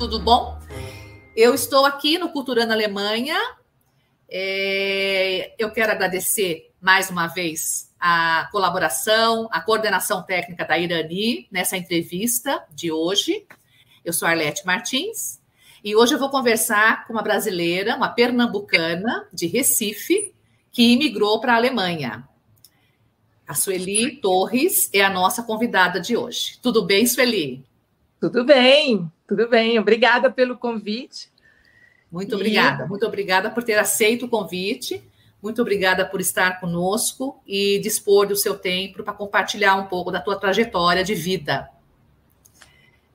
tudo bom? Eu estou aqui no Culturando Alemanha. É, eu quero agradecer mais uma vez a colaboração, a coordenação técnica da Irani nessa entrevista de hoje. Eu sou Arlete Martins e hoje eu vou conversar com uma brasileira, uma pernambucana de Recife, que imigrou para a Alemanha. A Sueli Torres é a nossa convidada de hoje. Tudo bem, Sueli? Tudo bem, tudo bem. Obrigada pelo convite. Muito obrigada, e... muito obrigada por ter aceito o convite. Muito obrigada por estar conosco e dispor do seu tempo para compartilhar um pouco da tua trajetória de vida.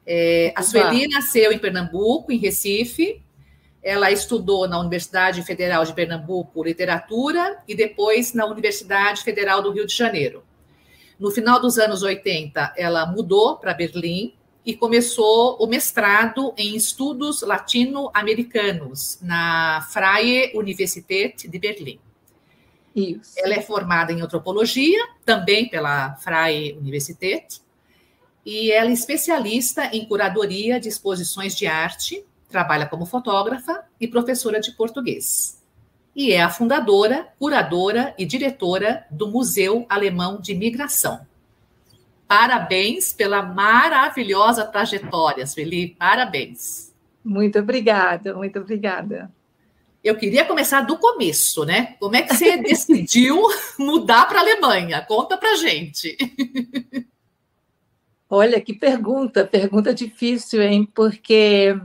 É, a Sueli nasceu em Pernambuco, em Recife. Ela estudou na Universidade Federal de Pernambuco literatura e depois na Universidade Federal do Rio de Janeiro. No final dos anos 80, ela mudou para Berlim e começou o mestrado em estudos latino-americanos na Freie Universität de Berlim. Isso. Ela é formada em antropologia, também pela Freie Universität, e ela é especialista em curadoria de exposições de arte, trabalha como fotógrafa e professora de português. E é a fundadora, curadora e diretora do Museu Alemão de Migração. Parabéns pela maravilhosa trajetória, Sueli. Parabéns. Muito obrigada, muito obrigada. Eu queria começar do começo, né? Como é que você decidiu mudar para a Alemanha? Conta para gente. Olha, que pergunta, pergunta difícil, hein? Porque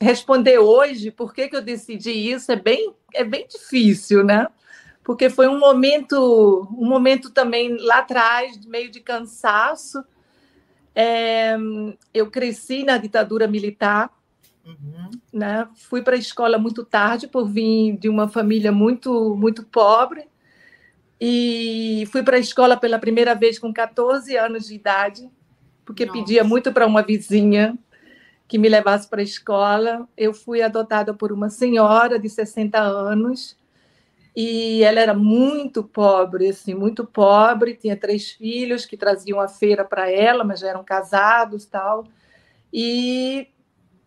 responder hoje por que, que eu decidi isso é bem, é bem difícil, né? Porque foi um momento, um momento também lá atrás, meio de cansaço. É, eu cresci na ditadura militar, uhum. né? Fui para a escola muito tarde por vir de uma família muito muito pobre e fui para a escola pela primeira vez com 14 anos de idade, porque Nossa. pedia muito para uma vizinha que me levasse para a escola. Eu fui adotada por uma senhora de 60 anos e ela era muito pobre, assim, muito pobre, tinha três filhos que traziam a feira para ela, mas já eram casados tal. E,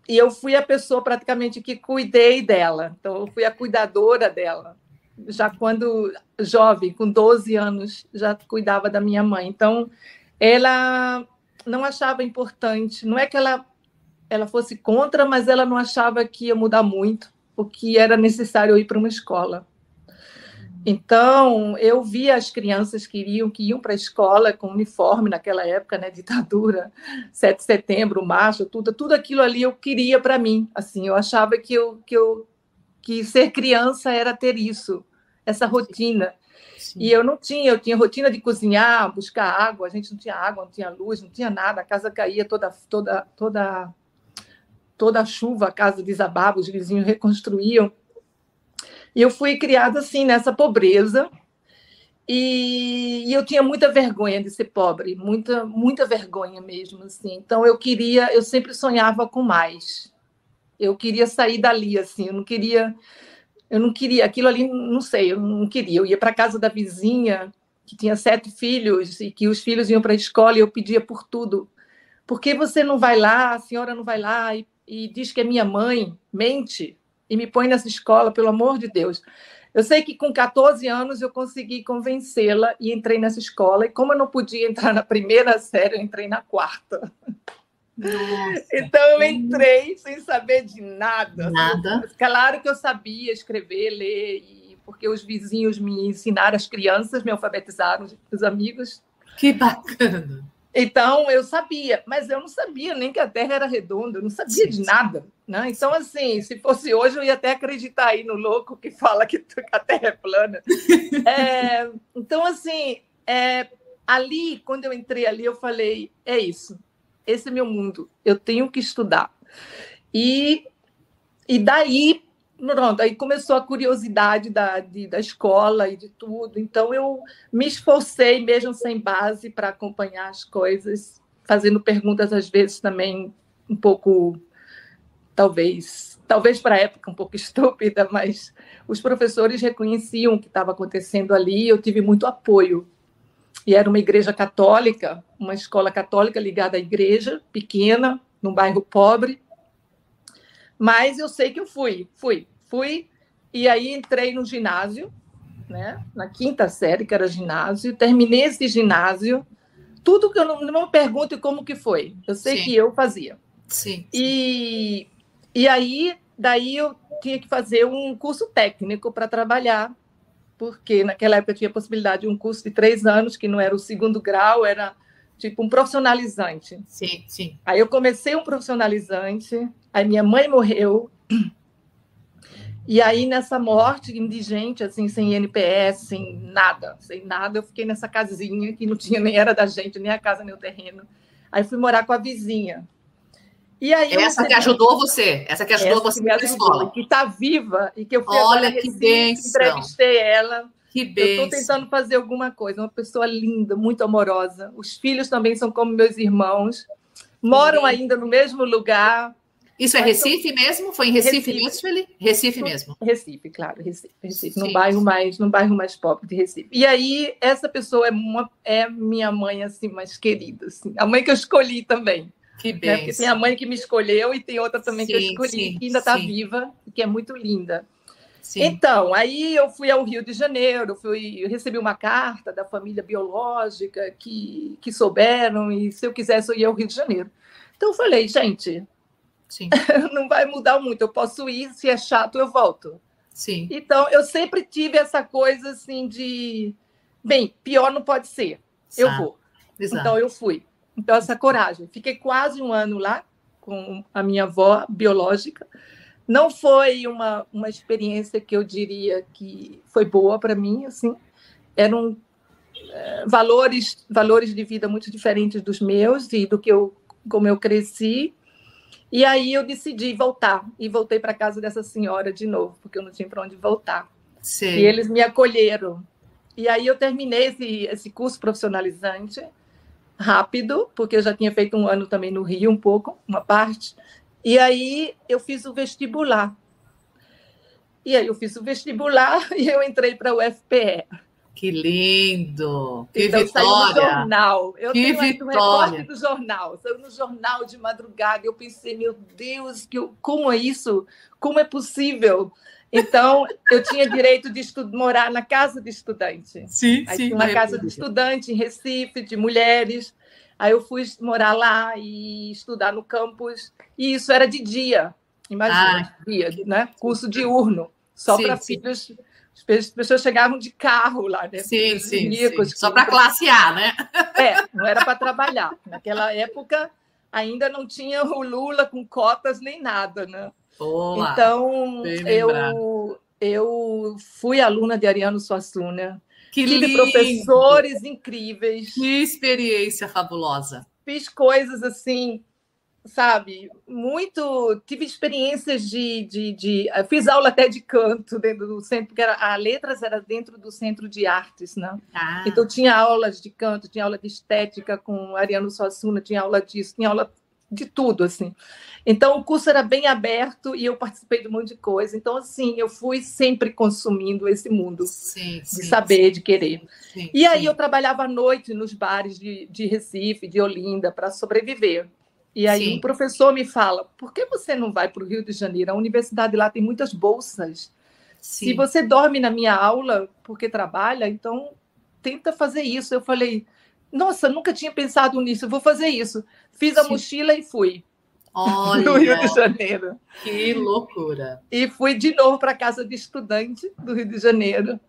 e eu fui a pessoa praticamente que cuidei dela, então eu fui a cuidadora dela. Já quando jovem, com 12 anos, já cuidava da minha mãe. Então, ela não achava importante, não é que ela, ela fosse contra, mas ela não achava que ia mudar muito, o que era necessário ir para uma escola. Então, eu via as crianças que iriam, que iam para a escola com uniforme naquela época, né, ditadura, 7 de setembro, março, tudo, tudo aquilo ali eu queria para mim, assim, eu achava que eu, que eu que ser criança era ter isso, essa rotina. Sim. E eu não tinha, eu tinha rotina de cozinhar, buscar água, a gente não tinha água, não tinha luz, não tinha nada, a casa caía toda toda toda toda a chuva, a casa desabava, os vizinhos reconstruíam. E eu fui criada assim, nessa pobreza. E, e, eu tinha muita vergonha de ser pobre, muita, muita vergonha mesmo, assim. Então eu queria, eu sempre sonhava com mais. Eu queria sair dali, assim. Eu não queria, eu não queria aquilo ali, não sei, eu não queria. Eu ia para casa da vizinha que tinha sete filhos e que os filhos iam para a escola e eu pedia por tudo. Por que você não vai lá? A senhora não vai lá e, e diz que é minha mãe? Mente e me põe nessa escola, pelo amor de Deus. Eu sei que com 14 anos eu consegui convencê-la e entrei nessa escola. E como eu não podia entrar na primeira série, eu entrei na quarta. Nossa, então eu entrei sem saber de nada. Nada. Claro que eu sabia escrever, ler, e, porque os vizinhos me ensinaram, as crianças me alfabetizaram, os amigos. Que bacana! Então eu sabia, mas eu não sabia nem que a Terra era redonda, eu não sabia de nada. Né? Então, assim, se fosse hoje, eu ia até acreditar aí no louco que fala que a Terra é plana. É, então, assim, é, ali, quando eu entrei ali, eu falei: é isso, esse é meu mundo, eu tenho que estudar. E, e daí pronto, aí começou a curiosidade da, de, da escola e de tudo. Então eu me esforcei mesmo sem base para acompanhar as coisas, fazendo perguntas às vezes também um pouco, talvez, talvez para a época um pouco estúpida, mas os professores reconheciam o que estava acontecendo ali. Eu tive muito apoio. E era uma igreja católica, uma escola católica ligada à igreja, pequena, num bairro pobre Mas eu sei que eu fui, fui, fui. E aí entrei no ginásio, né? Na quinta série, que era ginásio. Terminei esse ginásio. Tudo que eu não, não pergunto como que foi. Eu sei sim. que eu fazia. Sim. E, e aí, daí eu tinha que fazer um curso técnico para trabalhar, porque naquela época tinha a possibilidade de um curso de três anos, que não era o segundo grau, era tipo um profissionalizante. Sim, sim. Aí eu comecei um profissionalizante, aí minha mãe morreu. E aí, nessa morte indigente, assim, sem NPS, sem nada, sem nada, eu fiquei nessa casinha que não tinha nem era da gente, nem a casa, nem o terreno. Aí fui morar com a vizinha. E aí essa que ajudou você, essa que ajudou você na escola. Que está viva e que eu fui Olha que bênção. entrevistei ela. Que bem. Eu estou tentando fazer alguma coisa. Uma pessoa linda, muito amorosa. Os filhos também são como meus irmãos. Moram ainda no mesmo lugar. Isso é Recife mesmo? Foi em Recife, Recife. mesmo? Recife mesmo. Recife, claro, Recife, Recife no bairro mais, no bairro mais pobre de Recife. E aí essa pessoa é uma é minha mãe assim mais querida, assim, a mãe que eu escolhi também. Que bem. Né? Porque tem a mãe que me escolheu e tem outra também sim, que eu escolhi, sim, que ainda está viva, que é muito linda. Sim. Então, aí eu fui ao Rio de Janeiro, fui, recebi uma carta da família biológica que, que souberam, e se eu quisesse eu ia ao Rio de Janeiro. Então eu falei, gente, não vai mudar muito, eu posso ir, se é chato eu volto. Sim. Então eu sempre tive essa coisa assim de, bem, pior não pode ser, eu vou. Exato. Então eu fui. Então, essa coragem. Fiquei quase um ano lá com a minha avó biológica. Não foi uma, uma experiência que eu diria que foi boa para mim, assim. Eram é, valores valores de vida muito diferentes dos meus e do que eu como eu cresci. E aí eu decidi voltar e voltei para casa dessa senhora de novo, porque eu não tinha para onde voltar. Sim. E eles me acolheram. E aí eu terminei esse, esse curso profissionalizante rápido, porque eu já tinha feito um ano também no Rio, um pouco, uma parte. E aí eu fiz o vestibular. E aí eu fiz o vestibular e eu entrei para o UFPE. Que lindo! Que então, vitória! Saiu no jornal. Eu que tenho vitória! Do jornal. Saiu no jornal de madrugada. Eu pensei, meu Deus, que eu, como é isso? Como é possível? Então, eu tinha direito de morar na casa de estudante. Sim, Aí sim. Uma casa de estudante em Recife, de mulheres. Aí eu fui morar lá e estudar no campus. E isso era de dia. Imagina, ah, dia, né? Curso diurno. Só para filhos. As pessoas chegavam de carro lá, né? Sim, sim, ricos, sim. Só para classe A, né? É, não era para trabalhar. Naquela época ainda não tinha o Lula com cotas nem nada, né? Boa, então, eu, eu fui aluna de Ariano Suassuna. Que Tive lindo. professores incríveis. Que experiência fabulosa. Fiz coisas assim, sabe? Muito. Tive experiências de. de, de fiz aula até de canto dentro do centro, porque era, a letras era dentro do centro de artes, né? Ah. Então tinha aulas de canto, tinha aula de estética com Ariano Suassuna, tinha aula disso, tinha aula de tudo, assim. Então, o curso era bem aberto e eu participei de um monte de coisa. Então, assim, eu fui sempre consumindo esse mundo sim, de sim, saber, sim. de querer. E aí eu trabalhava à noite nos bares de, de Recife, de Olinda, para sobreviver. E aí um professor me fala, por que você não vai para o Rio de Janeiro? A universidade lá tem muitas bolsas. Se você dorme na minha aula porque trabalha, então tenta fazer isso. Eu falei, nossa, nunca tinha pensado nisso, vou fazer isso. Fiz a Sim. mochila e fui. Olha, no Rio de Janeiro. Que loucura! E fui de novo para a casa de estudante do Rio de Janeiro.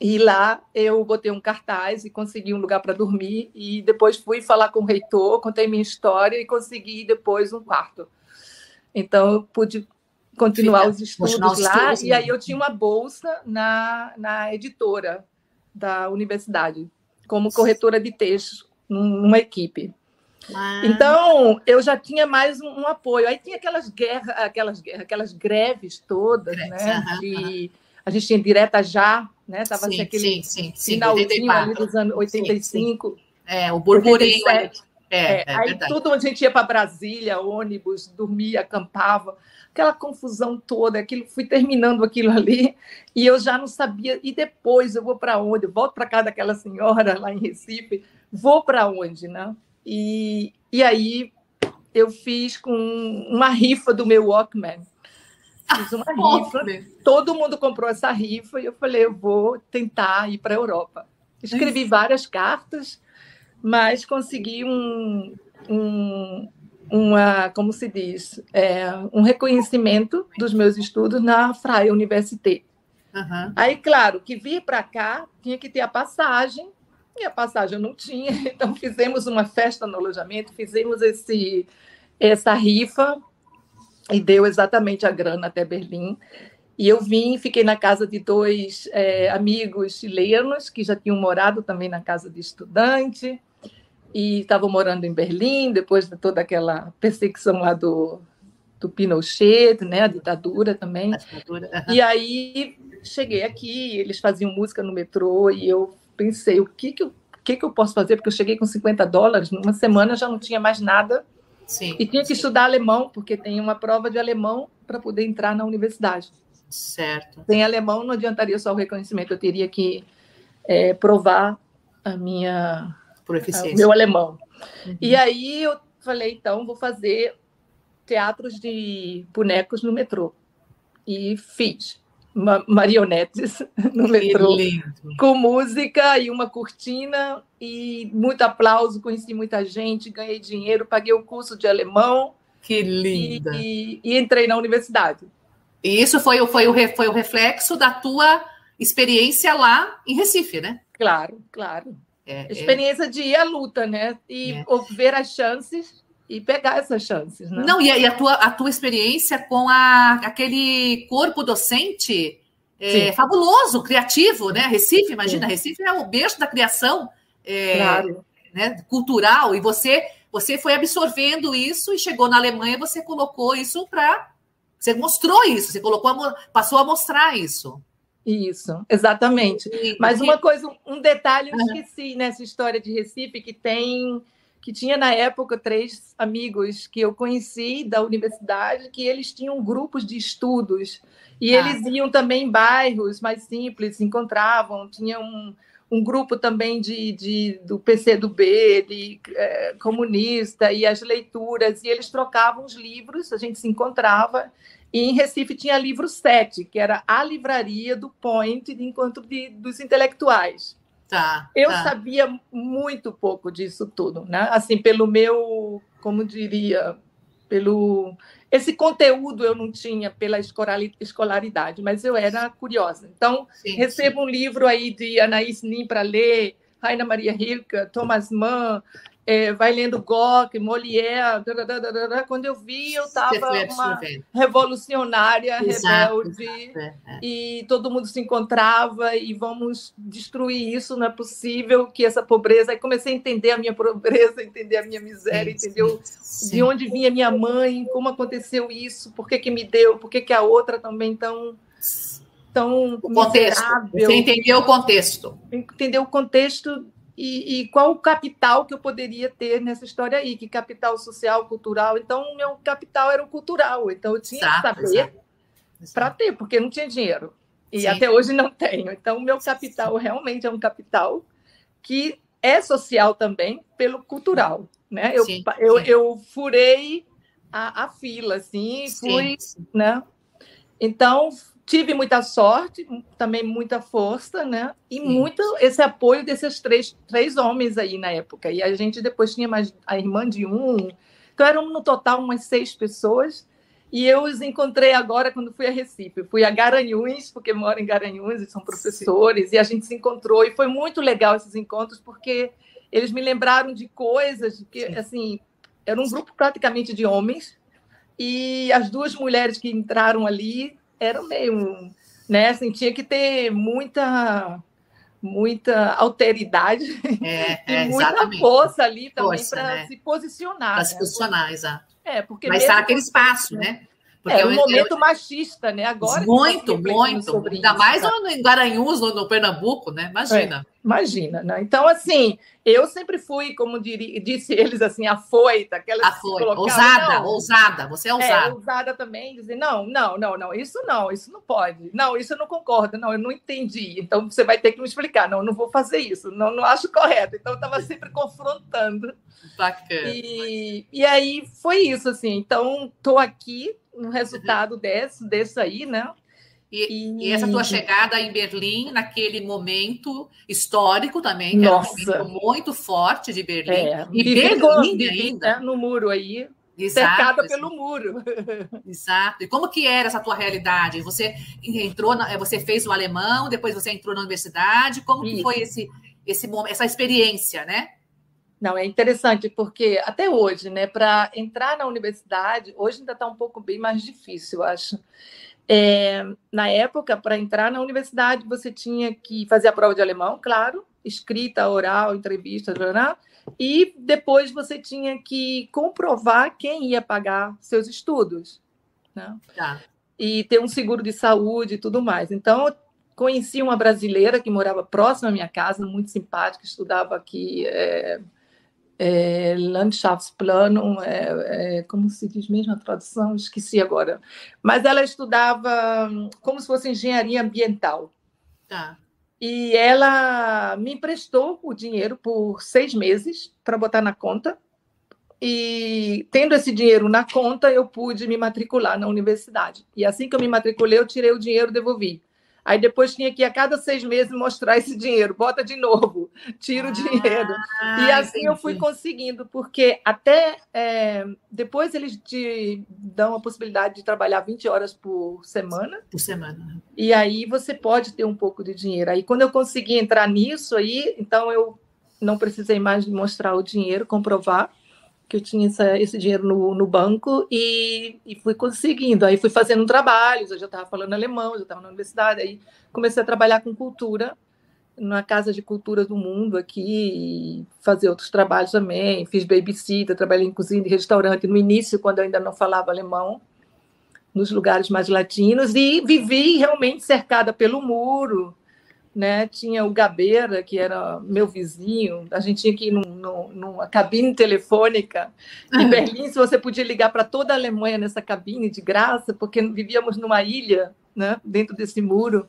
E lá eu botei um cartaz e consegui um lugar para dormir. E depois fui falar com o reitor, contei minha história e consegui depois um quarto. Então eu pude continuar Fica, os estudos lá. Estudos, e aí eu tinha uma bolsa na, na editora da universidade, como corretora de textos, numa equipe. Ah. Então, eu já tinha mais um, um, apoio. Aí tinha aquelas guerras, aquelas, aquelas greves todas, greves, né? -huh, de, a gente tinha direta já, né? Estava assim, aquele sim, sim, finalzinho ali dos anos 85. Sim, é, o burburinho. É, é, é, aí verdade. tudo a gente ia para Brasília, ônibus, dormia, acampava, aquela confusão toda, aquilo, fui terminando aquilo ali, e eu já não sabia, e depois eu vou para onde? Eu volto para casa daquela senhora lá em Recife, vou para onde, né? E, e aí eu fiz com uma rifa do meu Walkman. Fiz uma ah, rifa, todo mundo comprou essa rifa e eu falei, eu vou tentar ir para a Europa. Escrevi várias cartas, mas consegui um, um, uma, como se diz, é, um reconhecimento dos meus estudos na Freie Universität. Uhum. Aí, claro, que vir para cá tinha que ter a passagem, e a passagem eu não tinha, então fizemos uma festa no alojamento, fizemos esse, essa rifa, e deu exatamente a grana até Berlim. E eu vim, fiquei na casa de dois é, amigos chilenos que já tinham morado também na casa de estudante e estavam morando em Berlim depois de toda aquela perseguição lá do, do Pinochet, né, a ditadura também. A ditadura. E aí cheguei aqui, eles faziam música no metrô e eu pensei, o que que eu, que que eu posso fazer? Porque eu cheguei com 50 dólares, numa semana já não tinha mais nada. Sim, e tinha que sim. estudar alemão, porque tem uma prova de alemão para poder entrar na universidade. Certo. Sem alemão não adiantaria só o reconhecimento, eu teria que é, provar a minha proficiência. O meu alemão. Uhum. E aí eu falei, então vou fazer teatros de bonecos no metrô. E fiz marionetes no metrô, com música e uma cortina e muito aplauso, conheci muita gente, ganhei dinheiro, paguei o curso de alemão. Que linda! E, e, e entrei na universidade. E isso foi, foi, o, foi o reflexo da tua experiência lá em Recife, né? Claro, claro. É, é. experiência é... de ir à luta, né? E é. ver as chances e pegar essas chances. Né? Não, e, a, e a, tua, a tua experiência com a, aquele corpo docente é, fabuloso, criativo, né? Recife, imagina, Sim. Recife é o berço da criação é, claro. né, cultural, e você, você foi absorvendo isso e chegou na Alemanha, você colocou isso para. Você mostrou isso, você colocou, passou a mostrar isso. Isso, exatamente. Mas uma coisa, um detalhe eu esqueci nessa história de Recife, que tem que tinha na época três amigos que eu conheci da universidade, que eles tinham grupos de estudos e ah. eles iam também em bairros mais simples, se encontravam, tinha um, um grupo também de, de, do PCdoB, de é, comunista, e as leituras, e eles trocavam os livros, a gente se encontrava, e em Recife tinha livro 7, que era a livraria do Point de Encontro de, dos Intelectuais. Tá, eu tá. sabia muito pouco disso tudo, né? Assim, pelo meu, como diria, pelo esse conteúdo eu não tinha pela escolaridade, mas eu era curiosa. Então, sim, recebo sim. um livro aí de Anaís Nin para ler, Raina Maria Rilke, Thomas Mann, é, vai lendo Gok, Molière, quando eu vi, eu estava uma revolucionária, exato, rebelde, é, é. e todo mundo se encontrava e vamos destruir isso, não é possível que essa pobreza. Aí comecei a entender a minha pobreza, entender a minha miséria, entendeu de onde vinha minha mãe, como aconteceu isso, por que, que me deu, por que, que a outra também tão tão o contexto. Você entendeu o contexto. Entendeu o contexto e, e, qual o capital que eu poderia ter nessa história aí, que capital social, cultural. Então, o meu capital era o cultural, então eu tinha exato, que saber para ter, porque não tinha dinheiro. E Sim. até hoje não tenho. Então, o meu capital realmente é um capital que é social também pelo cultural. Né? Eu, sim, eu, eu furei a, a fila, assim, fui. Sim. Né? Então, tive muita sorte, também muita força, né? E Sim. muito esse apoio desses três, três homens aí na época. E a gente depois tinha mais a irmã de um. Então eram no total umas seis pessoas. E eu os encontrei agora quando fui a Recife. fui a Garanhuns, porque moro em Garanhuns e são professores, Sim. e a gente se encontrou. E foi muito legal esses encontros, porque eles me lembraram de coisas que, Sim. assim, era um grupo praticamente de homens. E as duas mulheres que entraram ali era meio, né? Assim, tinha que ter muita muita alteridade é, é, e muita exatamente. força ali também para né? se posicionar. Para né? se posicionar, exato. É, porque Mas está naquele espaço, né? Porque é um momento eu, machista, né? Agora. Muito, muito. Ainda isso, mais tá? no, em Garanhuns, no, no, Pernambuco, né? Imagina. É, imagina, né? Então, assim, eu sempre fui, como diria, disse eles, assim, afoita. Aquela afoita. Ousada, não, ousada. Você é, é ousada. É, ousada também. Dizer, não, não, não, não, isso não, isso não pode. Não, isso eu não concordo. Não, eu não entendi. Então, você vai ter que me explicar. Não, eu não vou fazer isso. Não, não acho correto. Então, eu estava sempre confrontando. Bacana. E, e aí, foi isso, assim. Então, estou aqui no resultado desse, desse aí, né? E, e, essa tua chegada em Berlim, naquele momento histórico também, que Nossa. era um momento muito forte de Berlim. É. E, e Berlim ainda. Né, no muro aí, Exato, cercada pelo muro. Exato. E como que era essa tua realidade? Você entrou, na, você fez o alemão, depois você entrou na universidade. Como que foi esse, esse essa experiência, né? Não, é interessante, porque até hoje, né, para entrar na universidade, hoje ainda está um pouco bem mais difícil, eu acho. É, na época, para entrar na universidade, você tinha que fazer a prova de alemão, claro, escrita, oral, entrevista, jornal, e depois você tinha que comprovar quem ia pagar seus estudos. Né? Tá. E ter um seguro de saúde e tudo mais. Então, conheci uma brasileira que morava próxima à minha casa, muito simpática, estudava aqui é, é, Landschaftsplanung, é, é, como se diz mesmo a tradução? Esqueci agora. Mas ela estudava hum, como se fosse engenharia ambiental. Tá. E ela me emprestou o dinheiro por seis meses para botar na conta. E tendo esse dinheiro na conta, eu pude me matricular na universidade. E assim que eu me matriculei, eu tirei o dinheiro e devolvi. Aí depois tinha que a cada seis meses mostrar esse dinheiro, bota de novo, tira o ah, dinheiro. E assim entendi. eu fui conseguindo, porque até é, depois eles te dão a possibilidade de trabalhar 20 horas por semana. Por semana. E aí você pode ter um pouco de dinheiro. Aí quando eu consegui entrar nisso aí, então eu não precisei mais mostrar o dinheiro, comprovar que eu tinha essa, esse dinheiro no, no banco e, e, fui conseguindo. Aí fui fazendo trabalhos, eu já estava falando alemão, já estava na universidade, aí comecei a trabalhar com cultura na Casa de Cultura do Mundo aqui, fazer outros trabalhos também. Fiz babysitter, trabalhei em cozinha de restaurante no início, quando eu ainda não falava alemão, nos lugares mais latinos, e vivi realmente cercada pelo muro, né? Tinha o Gabeira, que era meu vizinho, a gente tinha que ir num, num, numa cabine telefônica em Berlim, se você podia ligar para toda a Alemanha nessa cabine de graça, porque vivíamos numa ilha, né? dentro desse muro.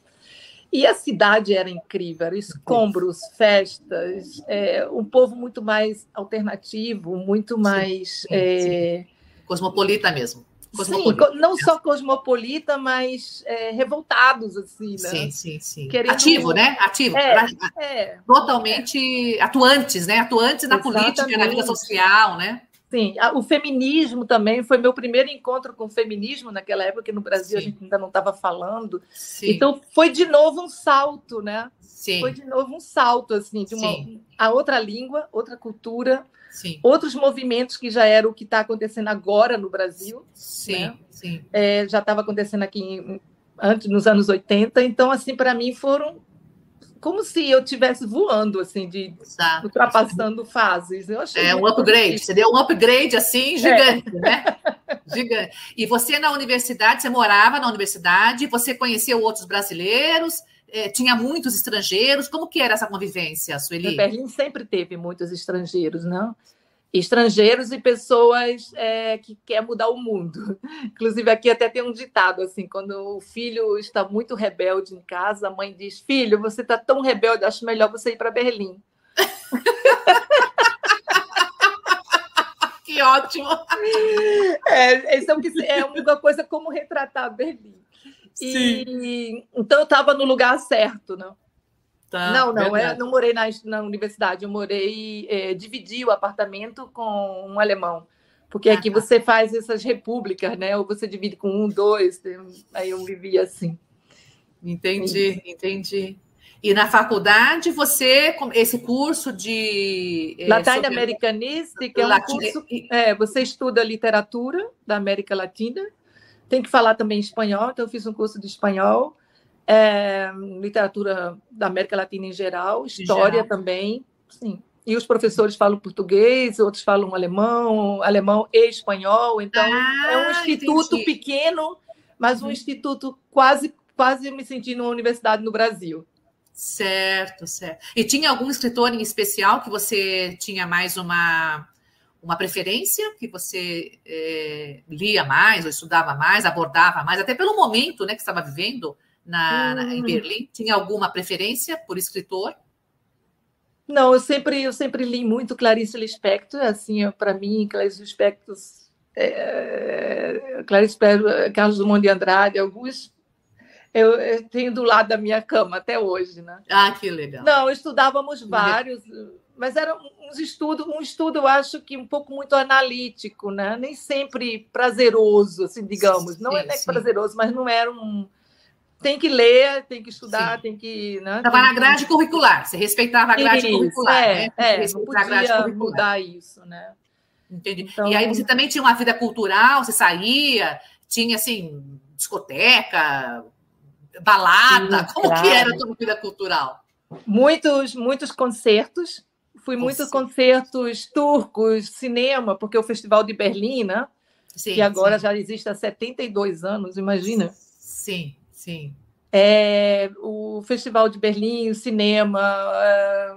E a cidade era incrível, era escombros, festas, é, um povo muito mais alternativo, muito mais... Sim, sim, é... Cosmopolita mesmo. Sim, não só cosmopolita, mas é, revoltados, assim, né? Sim, sim, sim. Querendo... Ativo, né? Ativo. É, é, Totalmente atuantes, né? Atuantes na Exatamente. política, na vida social, né? Sim, o feminismo também foi meu primeiro encontro com o feminismo naquela época, que no Brasil Sim. a gente ainda não estava falando. Sim. Então foi de novo um salto, né? Sim. Foi de novo um salto, assim, de uma a outra língua, outra cultura, Sim. Outros movimentos que já era o que está acontecendo agora no Brasil. Sim, né? sim. É, já estava acontecendo aqui antes, nos anos 80. Então, assim, para mim foram como se eu estivesse voando, assim, de Exato. ultrapassando fases. Eu achei é um upgrade, você deu um upgrade assim gigante, é. né? Gigante. E você na universidade, você morava na universidade, você conheceu outros brasileiros, é, tinha muitos estrangeiros. Como que era essa convivência, Sueli? Em Berlim sempre teve muitos estrangeiros, não? Estrangeiros e pessoas é, que quer mudar o mundo. Inclusive aqui até tem um ditado assim, quando o filho está muito rebelde em casa, a mãe diz: "Filho, você está tão rebelde, acho melhor você ir para Berlim." que ótimo! É, é, é uma coisa como retratar Berlim. E, então eu estava no lugar certo, não? Tá, não, não, é, não morei na, na universidade, eu morei, é, dividi o apartamento com um alemão. Porque aqui ah, tá. você faz essas repúblicas, né? Ou você divide com um, dois, aí eu vivia assim. Entendi, entendi. E na faculdade, você, esse curso de. É, Latina Americanista, que é um curso. É, você estuda literatura da América Latina tem que falar também espanhol, então eu fiz um curso de espanhol, é, literatura da América Latina em geral, história geral. também, sim. e os professores falam português, outros falam alemão, alemão e espanhol. Então, ah, é um instituto entendi. pequeno, mas um uhum. instituto quase, quase me senti numa universidade no Brasil. Certo, certo. E tinha algum escritor em especial que você tinha mais uma, uma preferência, que você é, lia mais, ou estudava mais, abordava mais, até pelo momento né, que estava vivendo na, na, em hum. Berlim? Tinha alguma preferência por escritor? Não, eu sempre, eu sempre li muito Clarice Lispector, assim, para mim, Clarice Lispector, é, Clarice Carlos Dumont de Andrade, alguns eu, eu, tenho do lado da minha cama até hoje, né? Ah, que legal. Não, estudávamos vários, mas era um estudo, um estudo, eu acho que um pouco muito analítico, né? Nem sempre prazeroso, assim, digamos. Sim, não é sim. prazeroso, mas não era um tem que ler, tem que estudar, sim. tem que. Estava né? na grade curricular, você respeitava a grade isso, curricular. É, né? é não podia mudar isso, né? Entendi. Então... E aí você também tinha uma vida cultural, você saía, tinha assim, discoteca, balada, Sim, como claro. que era a tua vida cultural? Muitos, muitos concertos. Fui muitos concertos turcos, cinema, porque o Festival de Berlim, né? Sim, que agora sim. já existe há 72 anos, imagina. Sim, sim. É, o Festival de Berlim, o cinema, é,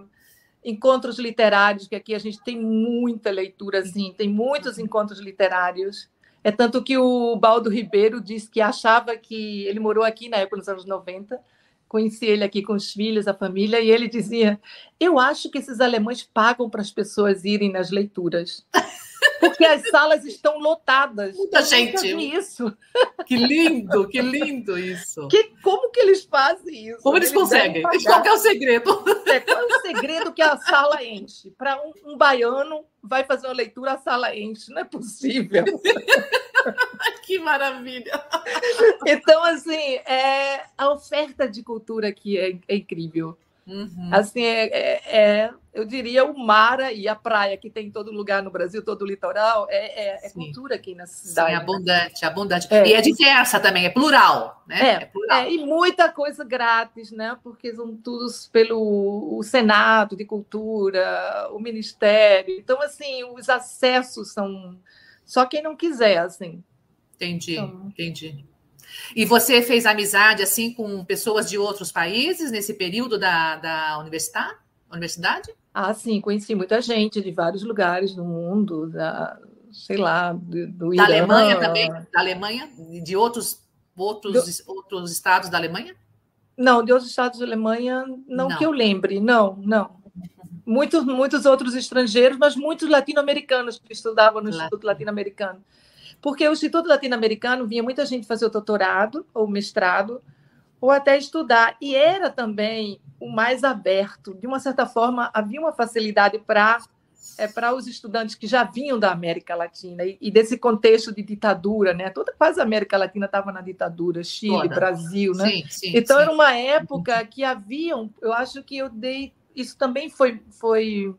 encontros literários, que aqui a gente tem muita leitura, assim, tem muitos encontros literários. É tanto que o Baldo Ribeiro disse que achava que ele morou aqui na época nos anos 90, conheci ele aqui com os filhos, a família, e ele dizia: Eu acho que esses alemães pagam para as pessoas irem nas leituras. Porque as salas estão lotadas. Muita gente. Isso. Que lindo, que lindo isso. Que, como que eles fazem isso? Como eles, eles conseguem? Qual é o segredo? É, qual é o segredo que a sala enche? Para um, um, baiano vai fazer uma leitura, a sala enche. Não é possível. que maravilha! Então, assim, é, a oferta de cultura aqui é, é incrível. Uhum. Assim, é, é, é, eu diria o mar e a praia que tem em todo lugar no Brasil, todo o litoral, é, é, é cultura aqui na cidade. Sim, né? abundante, abundante. É. E é diversa também, é plural, né? É, é plural. e muita coisa grátis, né? Porque são todos pelo o Senado de Cultura, o Ministério. Então, assim, os acessos são só quem não quiser, assim. Entendi, então... entendi. E você fez amizade assim com pessoas de outros países nesse período da, da universidade? universidade? Ah, sim, conheci muita gente de vários lugares do mundo, da, sei lá, do, do Da Alemanha também? Da Alemanha? De outros, outros, do... outros estados da Alemanha? Não, de outros estados da Alemanha, não, não. que eu lembre, não, não. Muitos, muitos outros estrangeiros, mas muitos latino-americanos que estudavam no Instituto Latino-Americano. Porque o Instituto Latino-Americano vinha muita gente fazer o doutorado ou mestrado, ou até estudar. E era também o mais aberto. De uma certa forma, havia uma facilidade para é, para os estudantes que já vinham da América Latina e, e desse contexto de ditadura, né? Toda quase a América Latina estava na ditadura, Chile, Toda. Brasil, né? Sim, sim, então sim. era uma época que haviam, eu acho que eu dei, isso também foi foi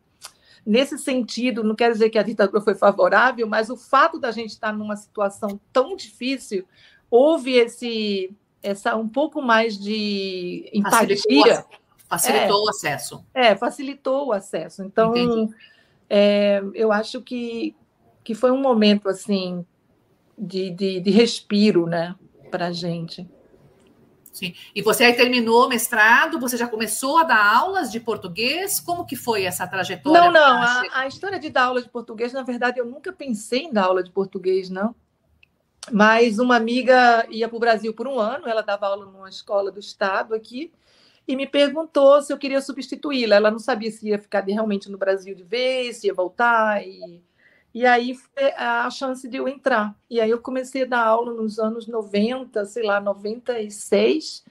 nesse sentido, não quer dizer que a ditadura foi favorável, mas o fato da gente estar numa situação tão difícil, houve esse essa um pouco mais de empatia. Facilitou, facilitou é, o acesso. É, facilitou o acesso. Então, é, eu acho que, que foi um momento assim de, de, de respiro, né, para a gente. Sim. E você aí terminou o mestrado, você já começou a dar aulas de português? Como que foi essa trajetória? Não, não. A, a, história de dar aula de português, na verdade, eu nunca pensei em dar aula de português, não. Mas uma amiga ia para o Brasil por um ano, ela dava aula numa escola do estado aqui, e me perguntou se eu queria substituí-la. Ela não sabia se ia ficar realmente no Brasil de vez, se ia voltar, e e aí foi a chance de eu entrar. E aí eu comecei a dar aula nos anos 90, sei lá, 96,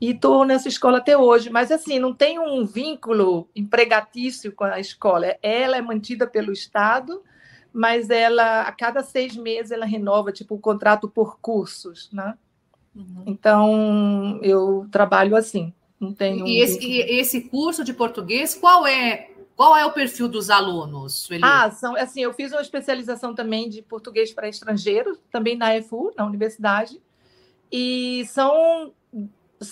e estou nessa escola até hoje. Mas assim, não tem um vínculo empregatício com a escola. Ela é mantida pelo Estado, mas ela a cada seis meses ela renova tipo o contrato por cursos, né? Uhum. Então eu trabalho assim. Não tenho. E, um esse, e esse curso de português, qual é qual é o perfil dos alunos, Sueli? Ah, são, assim, eu fiz uma especialização também de português para estrangeiros, também na EFU, na universidade, e são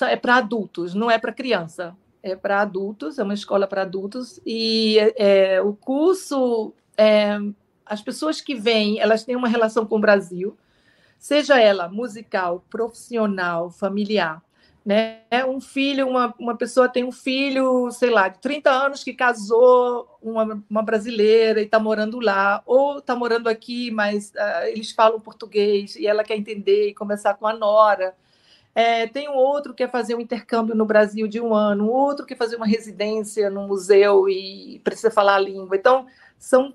é para adultos, não é para criança. é para adultos, é uma escola para adultos, e é, o curso, é, as pessoas que vêm, elas têm uma relação com o Brasil, seja ela musical, profissional, familiar. Né? Um filho, uma, uma pessoa tem um filho, sei lá, de 30 anos que casou uma, uma brasileira e está morando lá, ou está morando aqui, mas uh, eles falam português e ela quer entender e conversar com a nora. É, tem um outro que quer fazer um intercâmbio no Brasil de um ano, um outro que quer fazer uma residência no museu e precisa falar a língua. Então, são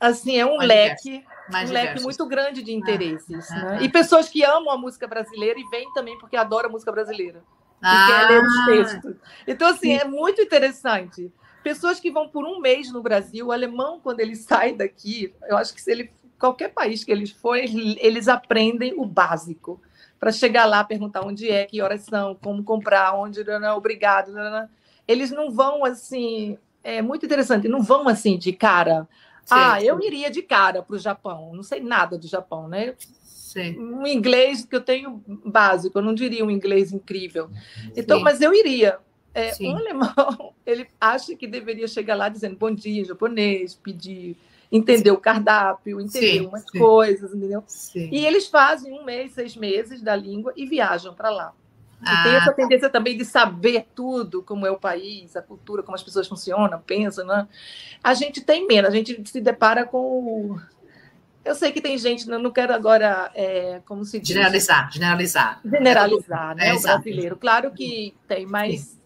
assim, é um mais leque, um leque muito grande de ah, interesses. Ah, né? ah, e pessoas que amam a música brasileira e vêm também porque adoram a música brasileira. Ah, e querem ler os textos. Então, assim, sim. é muito interessante. Pessoas que vão por um mês no Brasil, o alemão, quando ele sai daqui, eu acho que se ele qualquer país que eles for, eles aprendem o básico para chegar lá, perguntar onde é, que horas são, como comprar, onde, não, não, obrigado. Não. Eles não vão assim, é muito interessante, não vão assim de cara. Sim, ah, sim. eu iria de cara para o Japão, não sei nada do Japão, né? Sim. Um inglês que eu tenho básico, eu não diria um inglês incrível. Então, mas eu iria. É, um alemão, ele acha que deveria chegar lá dizendo bom dia, japonês, pedir entender sim. o cardápio, entender sim, umas sim. coisas, entendeu? E eles fazem um mês, seis meses da língua e viajam para lá. Ah, e tem essa tá. tendência também de saber tudo, como é o país, a cultura, como as pessoas funcionam, pensam, né? A gente tem menos, a gente se depara com. Eu sei que tem gente, não quero agora, é, como se diz? Generalizar, generalizar. Generalizar, né? É, o brasileiro. Claro que tem, mas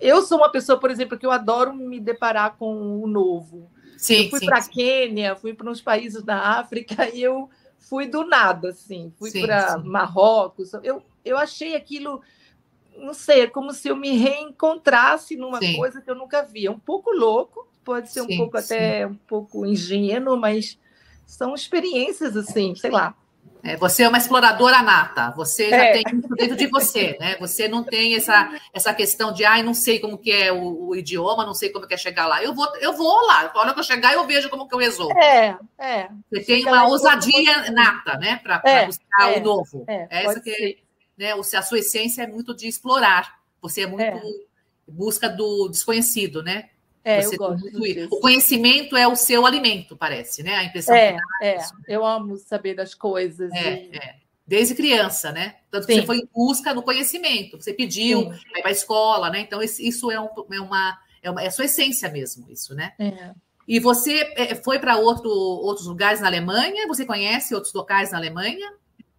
eu sou uma pessoa, por exemplo, que eu adoro me deparar com o novo. Sim, eu fui para Quênia, fui para uns países da África e eu fui do nada, assim. Fui para Marrocos. Eu, eu achei aquilo, não sei, é como se eu me reencontrasse numa sim. coisa que eu nunca via. Um pouco louco, pode ser um pouco até um pouco ingênuo, mas são experiências assim, sei lá. É, você é uma exploradora nata, você já é. tem isso dentro de você, né? Você não tem essa, essa questão de, ai, não sei como que é o, o, idioma, não sei como que é chegar lá. Eu vou, eu vou lá, a hora que eu chegar eu vejo como que eu resolvo. É, é. Você tem uma ousadia nata, né? Para é, buscar é, o novo. É, é essa que né? A sua essência é muito de explorar. Você é muito é. busca do desconhecido, né? É, Você eu gosto disso. O conhecimento é o seu alimento, parece, né? A impressão é, é. Eu amo saber das coisas. É, e... é. Desde criança, né? Tanto que Sim. você foi em busca do conhecimento, você pediu, Sim. vai para a escola, né? Então, isso é, um, é, uma, é uma é a sua essência mesmo, isso, né? É. E você é, foi para outro, outros lugares na Alemanha? Você conhece outros locais na Alemanha?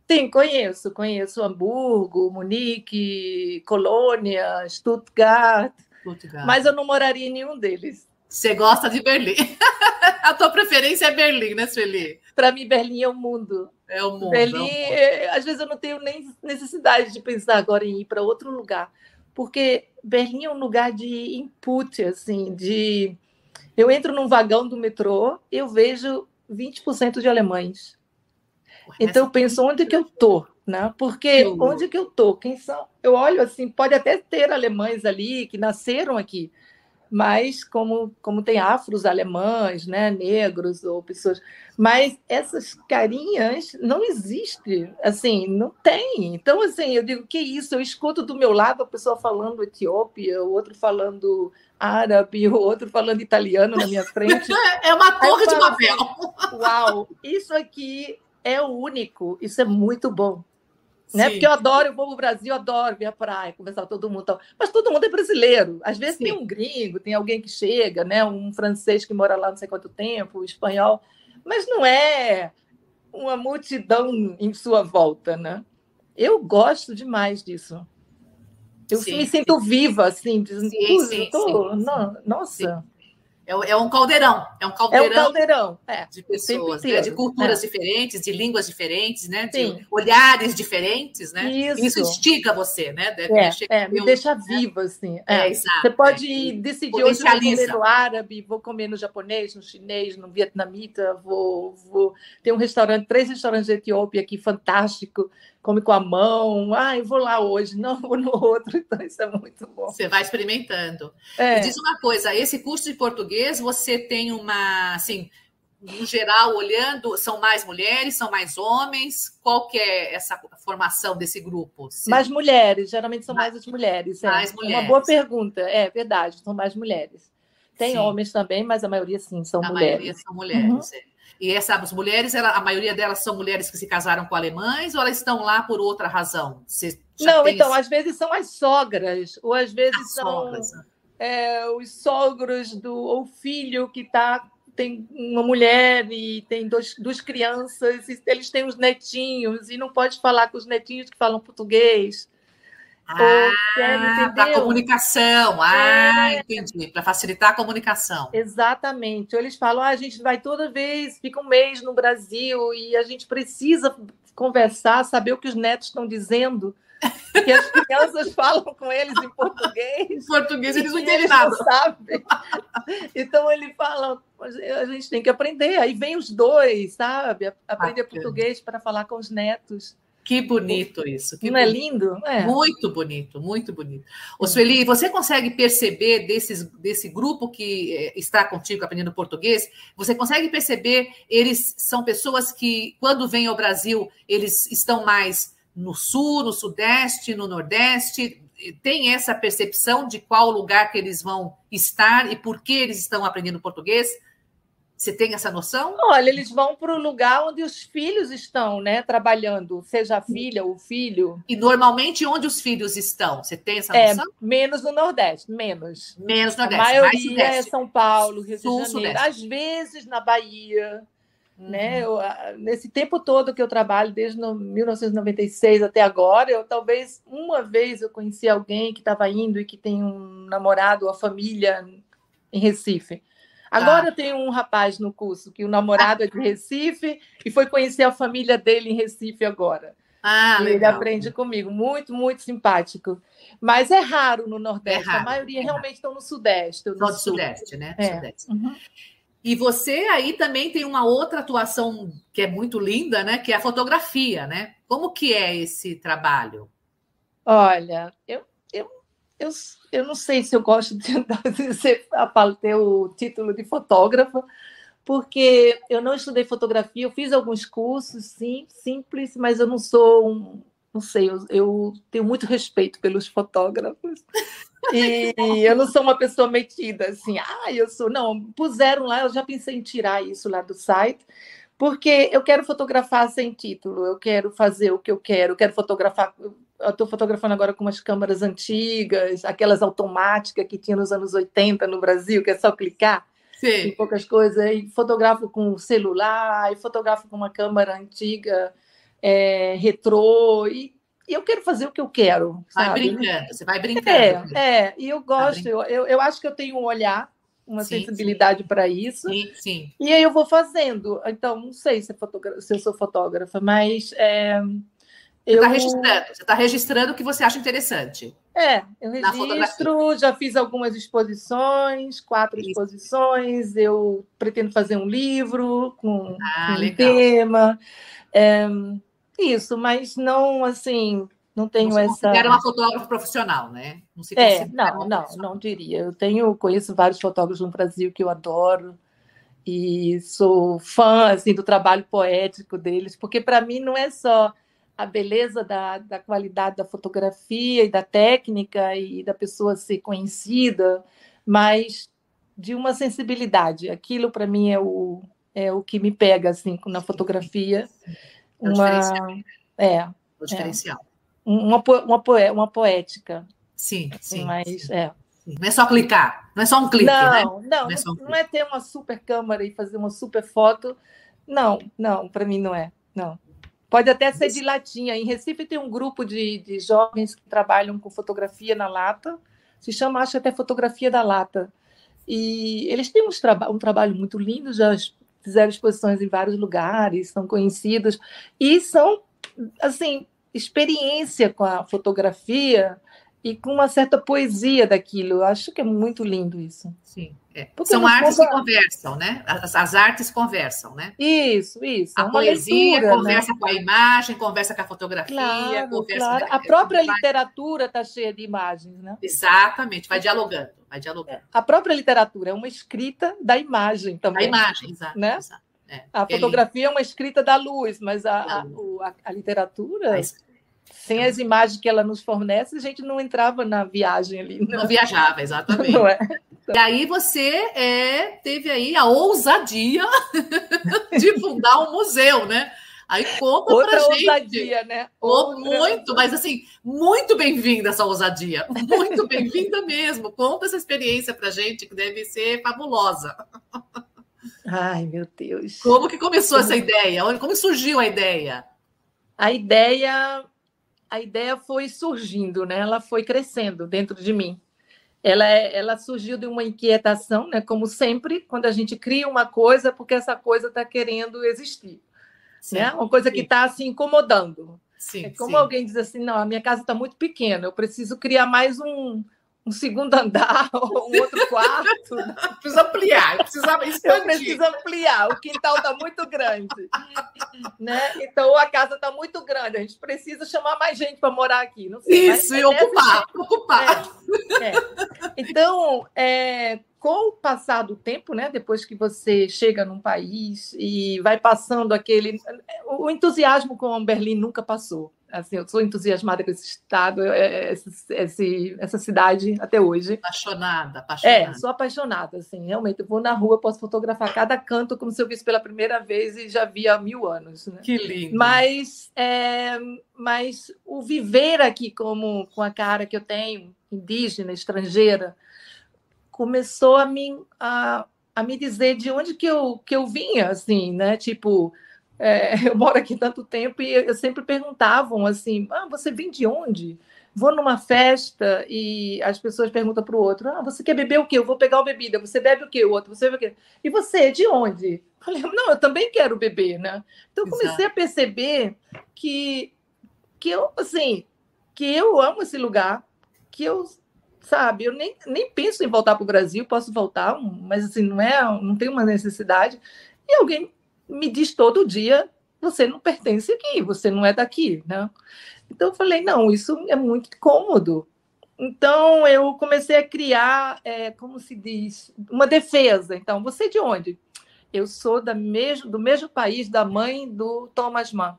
Sim, conheço. Conheço Hamburgo, Munique, Colônia, Stuttgart. Mas eu não moraria em nenhum deles. Você gosta de Berlim. a tua preferência é Berlim, né, Sueli? Para mim, Berlim é o mundo. É o mundo. Berlim, é o mundo. às vezes eu não tenho nem necessidade de pensar agora em ir para outro lugar, porque Berlim é um lugar de input, assim, de eu entro num vagão do metrô, eu vejo 20% de alemães. Então eu penso onde que eu tô, né? Porque onde que eu tô? Quem são? Eu olho assim, pode até ter alemães ali que nasceram aqui, mas como como tem afros alemães, né, negros ou pessoas, mas essas carinhas não existem, assim, não tem. Então assim, eu digo que isso, eu escuto do meu lado a pessoa falando Etiópia, o outro falando árabe, o outro falando italiano na minha frente. É uma torre de papel. Uau, isso aqui é o único, isso é muito bom. Né? Porque eu adoro, eu vou para o Brasil, adoro ver a praia, conversar com todo mundo. Tal. Mas todo mundo é brasileiro. Às vezes Sim. tem um gringo, tem alguém que chega, né? um francês que mora lá não sei quanto tempo, um espanhol. Mas não é uma multidão em sua volta, né? Eu gosto demais disso. Eu sim, me sinto viva, assim, dizendo, sim, sim, tô... nossa. É, é, um caldeirão, é um caldeirão, é um caldeirão é, de pessoas, né? de culturas é. diferentes, de línguas diferentes, né? de Sim. olhares diferentes, né? Isso. Isso instiga você, né? É, me deixa né? viva, assim. É, exato, você pode decidir hoje vou comer no árabe, vou comer no japonês, no chinês, no vietnamita, vou, vou... Tem um restaurante, três restaurantes de Etiópia aqui, fantástico, come com a mão, ah, eu vou lá hoje, não vou no outro, então isso é muito bom. Você vai experimentando. É. diz uma coisa, esse curso de português, você tem uma, assim, no geral, olhando, são mais mulheres, são mais homens? Qual que é essa formação desse grupo? Mais mulheres, geralmente são mais, mais as mulheres. É. Mais mulheres. É uma boa pergunta, é verdade, são mais mulheres. Tem sim. homens também, mas a maioria sim, são a mulheres. A maioria são mulheres, uhum. é. E essas mulheres, ela, a maioria delas são mulheres que se casaram com alemães ou elas estão lá por outra razão? Não, então, às vezes são as sogras, ou às vezes as são. Né? É, os sogros do ou filho que está tem uma mulher e tem dois, duas crianças, e eles têm os netinhos, e não pode falar com os netinhos que falam português. Ah, para comunicação. Ah, é. entendi. Para facilitar a comunicação. Exatamente. Eles falam: ah, a gente vai toda vez, fica um mês no Brasil e a gente precisa conversar, saber o que os netos estão dizendo. Porque as crianças falam com eles em português. Em português eles não entendem nada. Sabem. Então ele fala, a gente tem que aprender. Aí vem os dois, sabe? Aprender Bacana. português para falar com os netos. Que bonito isso. Que Não é bonito. é lindo? É. Muito bonito, muito bonito. Ô, Sueli, você consegue perceber desses, desse grupo que eh, está contigo aprendendo português? Você consegue perceber, eles são pessoas que, quando vêm ao Brasil, eles estão mais no sul, no sudeste, no nordeste? Tem essa percepção de qual lugar que eles vão estar e por que eles estão aprendendo português? Você tem essa noção? Olha, eles vão para o lugar onde os filhos estão, né? Trabalhando, seja a filha ou o filho. E normalmente onde os filhos estão? Você tem essa é, noção? É, menos no Nordeste, menos. Menos no Nordeste. A maioria é São Paulo, Rio Sul, de Janeiro. Às vezes na Bahia. Uhum. Né? Eu, nesse tempo todo que eu trabalho, desde 1996 até agora, eu talvez uma vez eu conheci alguém que estava indo e que tem um namorado ou a família em Recife. Agora ah. tem um rapaz no curso que o namorado é de Recife e foi conhecer a família dele em Recife agora. Ah, e ele aprende comigo, muito, muito simpático. Mas é raro no Nordeste, é raro, a maioria é realmente estão no Sudeste. No Sudeste, né? É. Sudeste. Uhum. E você aí também tem uma outra atuação que é muito linda, né? Que é a fotografia, né? Como que é esse trabalho? Olha, eu, eu eu, não sei se eu gosto de, de ter o título de fotógrafa, porque eu não estudei fotografia, eu fiz alguns cursos, sim, simples, mas eu não sou um, não sei, eu, eu, tenho muito respeito pelos fotógrafos. E eu não sou uma pessoa metida assim, ah, eu sou. Não, puseram lá, eu já pensei em tirar isso lá do site, porque eu quero fotografar sem título, eu quero fazer o que eu quero, eu quero fotografar estou fotografando agora com umas câmeras antigas, aquelas automáticas que tinha nos anos 80 no Brasil, que é só clicar Sim. em poucas coisas. E fotografo com celular, e fotografo com uma câmera antiga, é, retrô, e, e, eu quero fazer o que eu quero. Vai sabe? brincando, você vai brincando. É, é e eu gosto, eu, eu, eu acho que eu tenho um olhar uma sim, sensibilidade para isso. Sim, sim. E aí eu vou fazendo. Então, não sei se, é se eu sou fotógrafa, mas é, você está eu... registrando, você está registrando o que você acha interessante. É, eu registro, já fiz algumas exposições, quatro Isso. exposições, eu pretendo fazer um livro com, ah, com um tema. É, isso, mas não assim, não tenho não essa. Era uma fotógrafa profissional, né? Não se é, não, não, não diria. Eu tenho, conheço vários fotógrafos no Brasil que eu adoro e sou fã assim do trabalho poético deles, porque para mim não é só a beleza da, da qualidade da fotografia e da técnica e da pessoa ser conhecida, mas de uma sensibilidade. Aquilo para mim é o, é o que me pega assim na fotografia. É uma é, o diferencial. É, uma, uma, uma poética. Sim, sim. Mas sim. é. Não é só clicar, não é só um clique, não, né? Não, não, é, um não é ter uma super câmera e fazer uma super foto. Não, não, para mim não é. Não. Pode até ser de latinha. Em Recife tem um grupo de, de jovens que trabalham com fotografia na lata. Se chama, acho até fotografia da lata. E eles têm uns traba um trabalho muito lindo, já fizeram exposições em vários lugares, são conhecidos e são, assim, experiência com a fotografia e com uma certa poesia daquilo. Eu acho que é muito lindo isso. Sim. É. São artes que conversam, né? As, as, artes conversam, né? Isso, isso. A é poesia leitura, né? conversa né? com a imagem, conversa com a fotografia, claro, conversa claro. Com... A própria literatura está cheia de imagens, né? Exatamente, vai dialogando, vai dialogando. A própria literatura é uma escrita da imagem também. Da imagem, exato. Né? exato. É, a fotografia é uma escrita da luz, mas a, a, a, a literatura, a sem as imagens que ela nos fornece, a gente não entrava na viagem ali. Não, não viajava, exatamente. Não é? E aí você é, teve aí a ousadia de fundar um museu, né? Aí conta Outra pra gente. ousadia, né? Outra... Muito, mas assim, muito bem-vinda essa ousadia. Muito bem-vinda mesmo. Conta essa experiência pra gente, que deve ser fabulosa. Ai, meu Deus. Como que começou essa ideia? Como surgiu a ideia? A ideia, a ideia foi surgindo, né? Ela foi crescendo dentro de mim. Ela, é, ela surgiu de uma inquietação, né? Como sempre, quando a gente cria uma coisa, porque essa coisa está querendo existir. Sim, né? Uma coisa sim. que está se incomodando. Sim, é como alguém diz assim: não, a minha casa está muito pequena, eu preciso criar mais um, um segundo andar ou um outro quarto. precisa ampliar, precisa expandir. Eu preciso ampliar, o quintal está muito grande. né? Então a casa está muito grande, a gente precisa chamar mais gente para morar aqui. Não sei, Isso, e ocupar, ocupar. É, é. Então, é, com o passar do tempo, né, depois que você chega num país e vai passando aquele. O entusiasmo com Berlim nunca passou. Assim, eu sou entusiasmada com esse estado, é, esse, esse, essa cidade até hoje. Apaixonada, apaixonada. É, sou apaixonada, assim, realmente. Eu vou na rua, posso fotografar cada canto como se eu visse pela primeira vez e já vi há mil anos. Né? Que lindo. Mas, é, mas o viver aqui como com a cara que eu tenho, indígena, estrangeira, começou a me, a, a me dizer de onde que eu, que eu vinha, assim, né? Tipo, é, eu moro aqui tanto tempo e eu sempre perguntavam assim: ah, você vem de onde? Vou numa festa e as pessoas perguntam para o outro: ah, você quer beber o quê? Eu vou pegar uma bebida. Você bebe o quê? O outro, você bebe o quê? E você, de onde? Eu falei: não, eu também quero beber, né? Então eu comecei a perceber que, que eu, assim, que eu amo esse lugar, que eu sabe? Eu nem, nem penso em voltar para o Brasil, posso voltar, mas assim, não é, não tem uma necessidade. E alguém me diz todo dia: você não pertence aqui, você não é daqui, né? Então eu falei: não, isso é muito cômodo. Então eu comecei a criar, é, como se diz, uma defesa. Então, você é de onde? Eu sou da mesmo, do mesmo país da mãe do Thomas Mann.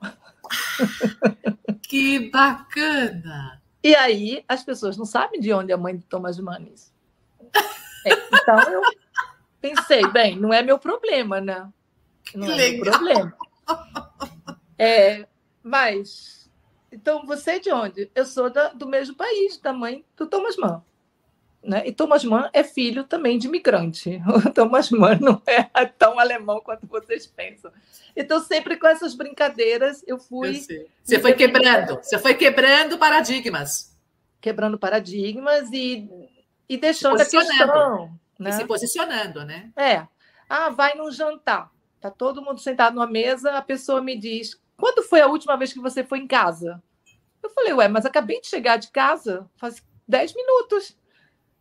Que bacana! E aí as pessoas não sabem de onde é a mãe de Thomas Manis. É, então eu pensei, bem, não é meu problema, né? Não que é legal. problema. É, mas, então você é de onde? Eu sou da, do mesmo país, da mãe do Thomas Mann. Né? E Thomas Mann é filho também de imigrante. O Thomas Mann não é tão alemão quanto vocês pensam. Então, sempre com essas brincadeiras, eu fui. Eu você foi quebrando, você foi quebrando paradigmas. Quebrando paradigmas e, e deixando a questão. Né? E se posicionando, né? É. Ah, vai num jantar. Tá todo mundo sentado numa mesa, a pessoa me diz: quando foi a última vez que você foi em casa? Eu falei, ué, mas acabei de chegar de casa, faz 10 minutos.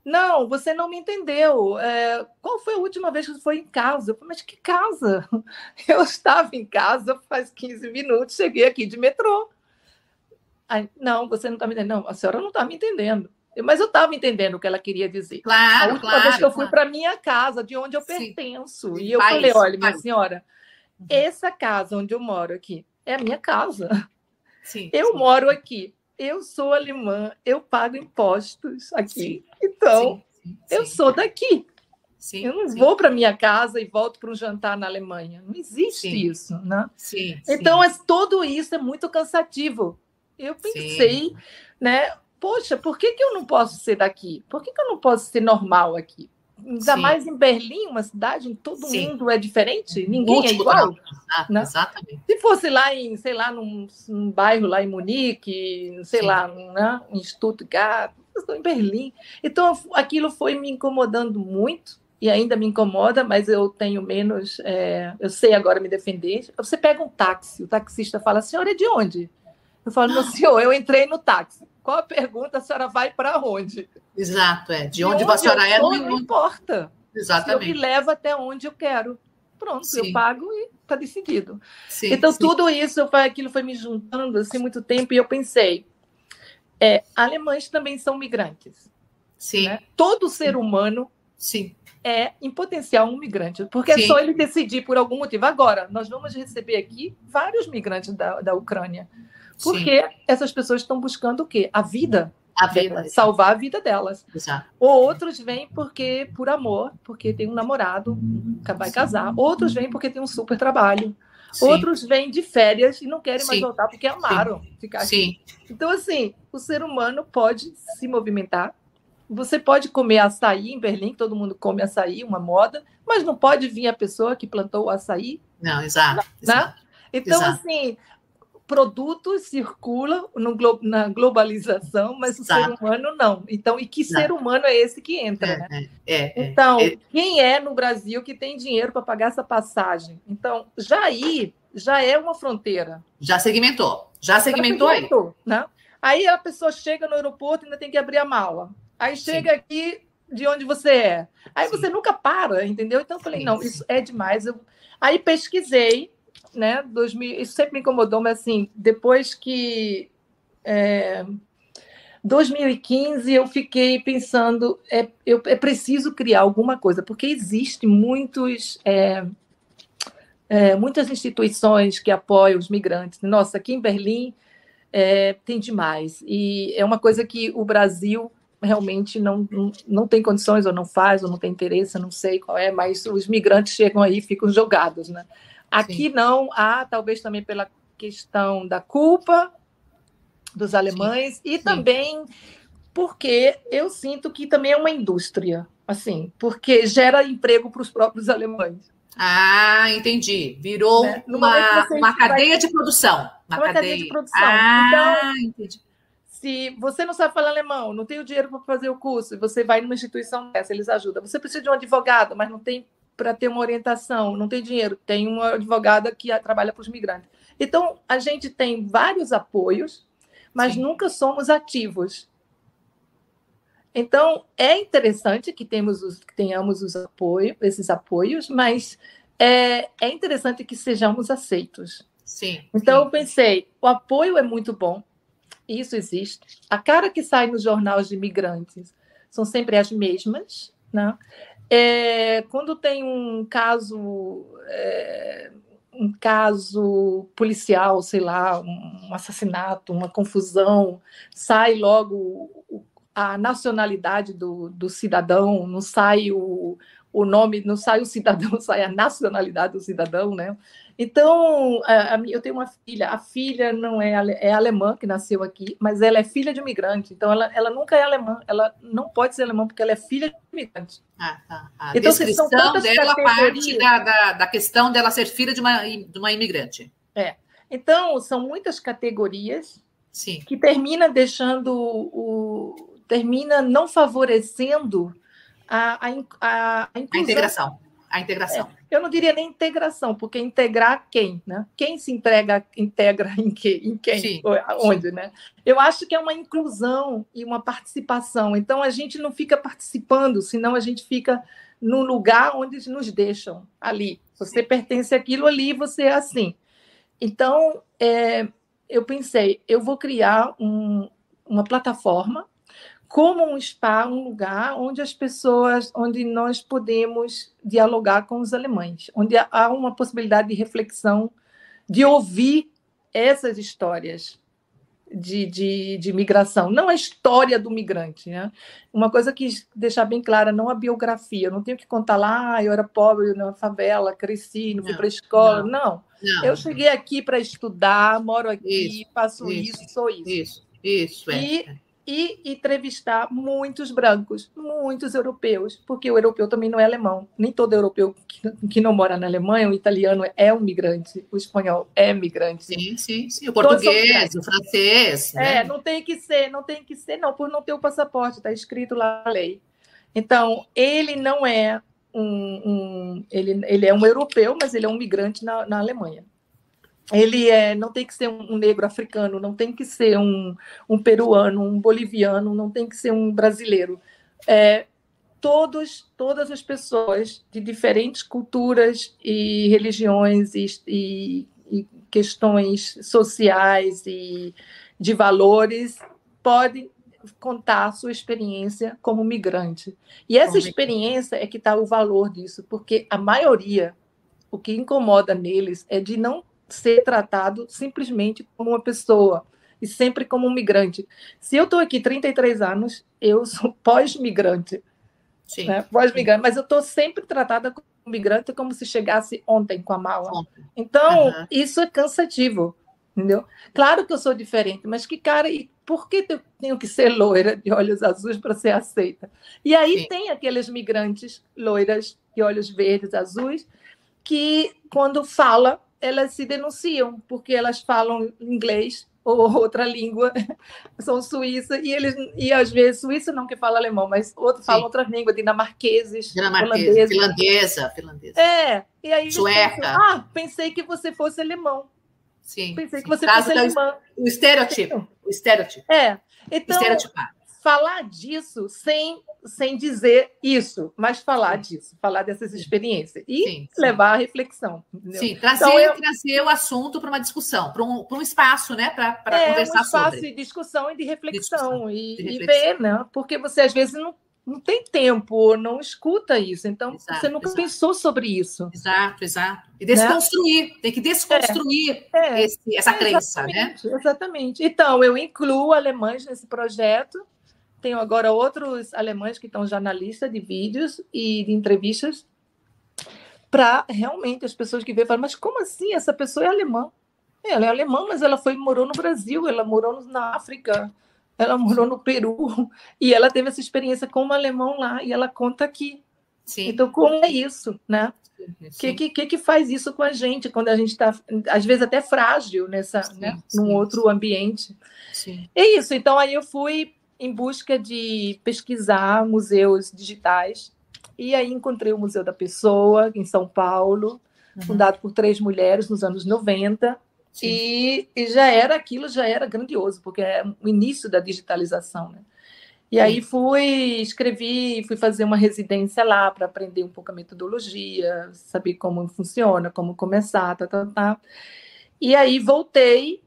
Não, você não me entendeu. É, qual foi a última vez que você foi em casa? Eu falei, mas que casa? Eu estava em casa faz 15 minutos, cheguei aqui de metrô. Aí, não, você não está me entendendo. Não, a senhora não está me entendendo. Mas eu estava entendendo o que ela queria dizer. Claro, a última claro, vez que eu fui claro. para minha casa, de onde eu Sim. pertenço. E eu país, falei, olha, minha senhora, uhum. essa casa onde eu moro aqui é a minha casa. Sim, eu sim. moro aqui eu sou alemã, eu pago impostos aqui. Sim, então, sim, sim, eu sou daqui. eu não vou para minha casa e volto para um jantar na Alemanha. Não existe isso, né? então, é, tudo isso é muito cansativo. Eu pensei, né? Poxa, por que, que eu não posso ser daqui? Por que, que eu não posso ser normal aqui? Ainda Sim. mais em Berlim, uma cidade em todo Sim. mundo é diferente, ninguém é igual. Né? Exatamente. Se fosse lá em, sei lá, num, num bairro lá em Munique, sei Sim. lá, né? em Stuttgart, estou em Berlim. Então aquilo foi me incomodando muito e ainda me incomoda, mas eu tenho menos, é, eu sei agora me defender. Você pega um táxi, o taxista fala, senhora é de onde? Eu falo, meu senhor, eu entrei no táxi. Qual a pergunta? A senhora vai para onde? Exato, é. De, de onde, onde a senhora é, não, não importa. Exatamente. eu me levo até onde eu quero. Pronto, sim. eu pago e está decidido. Sim, então, sim. tudo isso, aquilo foi me juntando assim muito tempo e eu pensei, é, alemães também são migrantes. Sim. Né? Todo ser humano Sim. é, em potencial, um migrante. Porque é só ele decidir por algum motivo. Agora, nós vamos receber aqui vários migrantes da, da Ucrânia. Sim. Porque essas pessoas estão buscando o quê? A vida. A vida. salvar a vida delas. Exato. Ou outros vêm porque por amor, porque tem um namorado, vai casar. Outros vêm porque tem um super trabalho. Sim. Outros vêm de férias e não querem mais Sim. voltar porque amaram ficar aqui. Sim. Então, assim, o ser humano pode se movimentar. Você pode comer açaí em Berlim, todo mundo come açaí, uma moda, mas não pode vir a pessoa que plantou o açaí, Não, exato. né? exato. Então, Exato. assim, produtos circulam no na globalização, mas o ser humano não. Então, e que ser humano é esse que entra, né? É, é, é, é. Então, É. quem é no Brasil que tem dinheiro para pagar essa passagem? Então, já aí já é uma fronteira. Já segmentou. Já segmentou aí. Segmentou, Né? Aí a pessoa chega no aeroporto e ainda tem que abrir a mala. Aí chega aqui de onde você é. Aí Sim. você nunca para, entendeu? Então eu falei, Sim, não, sim. isso é demais. Eu... Aí pesquisei, né? 2000... Isso sempre me incomodou, mas assim, depois que. É... 2015 eu fiquei pensando, é, eu, é preciso criar alguma coisa, porque existe muitos. é, é, muitas instituições que apoiam os migrantes. Nossa, aqui em Berlim é, tem demais. E é uma coisa que o Brasil realmente não, não, não tem condições, ou não faz, ou não tem interesse, não sei qual é, mas os migrantes chegam aí e ficam jogados. Né? Aqui Sim. não há, talvez também pela questão da culpa dos alemães e também porque eu sinto que também é uma indústria, assim, porque gera emprego para os próprios alemães. Ah, entendi. Virou Né? Uma, uma vai- cadeia de produção. Uma, Uma cadeia de produção. Ah, entendi. Se você não sabe falar alemão, não tem o dinheiro para fazer o curso, e você vai numa instituição dessa, eles ajudam. Você precisa de um advogado, mas não tem para ter uma orientação, não tem dinheiro. Tem uma advogada que trabalha para os migrantes. Então, a gente tem vários apoios, mas Sim. nunca somos ativos. Então, é interessante que, temos os, que tenhamos os apoio, esses apoios, mas é, é interessante que sejamos aceitos. Sim. Então, eu sim. pensei, o apoio é muito bom, isso existe. A cara que sai nos jornais de imigrantes são sempre as mesmas. Né? É, quando tem um caso, é, um caso policial, sei lá, um, assassinato, uma confusão, sai logo a nacionalidade do, do cidadão, não sai o, o nome, não sai o cidadão, sai a nacionalidade do cidadão, né? Então, a, a eu tenho uma filha, a filha não é, é alemã, que nasceu aqui, mas ela é filha de imigrante, então ela, ela nunca é alemã, ela não pode ser alemã porque ela é filha de imigrante. Ah, tá. A Então, são descrição tantas dela parte da, da, da questão dela ser filha de uma, de uma imigrante. Então, são muitas categorias Sim. que termina deixando o. termina não favorecendo a, a, a, a integração. A integração. Eu não diria nem integração, porque integrar quem, né? Quem se entrega, integra em, que, em quem, Sim, onde, né? Eu acho que é uma inclusão e uma participação. Então a gente não fica participando, senão a gente fica no lugar onde nos deixam ali. Você pertence àquilo ali, você é assim. Então é, eu pensei, eu vou criar um- uma plataforma como um spa, um lugar onde as pessoas, onde nós podemos dialogar com os alemães, onde há uma possibilidade de reflexão, de ouvir essas histórias de, de, de migração, não a história do migrante. Né? Uma coisa que deixar bem clara, não a biografia, eu não tenho que contar lá, ah, eu era pobre na favela, cresci, não fui para a escola, não. não. Não, Eu cheguei aqui para estudar, moro aqui, Isso, faço isso, isso, sou isso Isso, isso, é. E- e entrevistar muitos brancos, muitos europeus, porque o europeu também não é alemão. Nem todo europeu que, não mora na Alemanha, o italiano é um migrante, o espanhol é migrante. Sim, sim, sim. O português, o francês. É, né? não tem que ser, não tem que ser, não, por não ter o passaporte, está escrito lá na lei. Então, ele não é um, um- ele, ele é um europeu, mas ele é um migrante na, na Alemanha. Ele é, não tem que ser um, negro africano, não tem que ser um, um peruano, um boliviano, não tem que ser um brasileiro. É, todos, todas as pessoas de diferentes culturas e religiões e, e- e questões sociais e de valores podem contar a sua experiência como migrante. E essa experiência é que está o valor disso, porque a maioria, o que incomoda neles é de não ser tratado simplesmente como uma pessoa e sempre como um migrante. Se eu estou aqui 33 anos, eu sou pós-migrante. Né? Pós-migrante, mas eu estou sempre tratada como migrante como se chegasse ontem com a mala. Então, uhum. isso é cansativo, entendeu? Claro que eu sou diferente, mas que cara, e por que eu tenho que ser loira de olhos azuis para ser aceita? E aí Sim. tem aqueles migrantes loiras de olhos verdes, azuis, que quando fala, elas se denunciam, porque elas falam inglês ou outra língua, são suíça, e eles, e às vezes, suíça não que fala alemão, mas outro fala outras línguas, dinamarqueses, Dinamarquesa, finlandesa, finlandesa. É, e aí Sueca. Pensam, ah, pensei que você fosse alemão. Sim. Pensei que você fosse alemão. O estereotipo, o estereotipo. É, então, falar disso sem, sem dizer isso, mas falar sim. disso, falar dessas experiências e sim, levar à reflexão. Entendeu? Sim, trazer, então, eu... trazer o assunto para uma discussão, para um, um espaço, né, para é, conversar um espaço sobre. de discussão e de reflexão, discussão, e, de reflexão. e ver, né? Porque você às vezes não não tem tempo, não escuta isso. Então, exato, você nunca exato. pensou sobre isso. Exato, exato. E desconstruir, né? tem que desconstruir é, é, esse, essa crença, né? Exatamente. Então, eu incluo alemães nesse projeto. Tenho agora outros alemães que estão já na lista de vídeos e de entrevistas para realmente as pessoas que veem falam, mas como assim? Essa pessoa é alemã. Ela é alemã, mas ela foi morou no Brasil, ela morou na África, ela morou no Peru e ela teve essa experiência como alemão lá e ela conta aqui. Sim. Então, como é isso, né? O que, que, que faz isso com a gente quando a gente está, às vezes, até frágil nessa, sim, né? Sim, num outro ambiente? Sim. É isso. Então, aí eu fui em busca de pesquisar museus digitais e aí encontrei o Museu da Pessoa, em São Paulo, uhum. fundado por três mulheres nos anos 90, e, e, já era aquilo, já era grandioso, porque é o início da digitalização. Né? E aí fui, escrevi, fui fazer uma residência lá para aprender um pouco a metodologia, saber como funciona, como começar, tá, tá, tá. E aí voltei,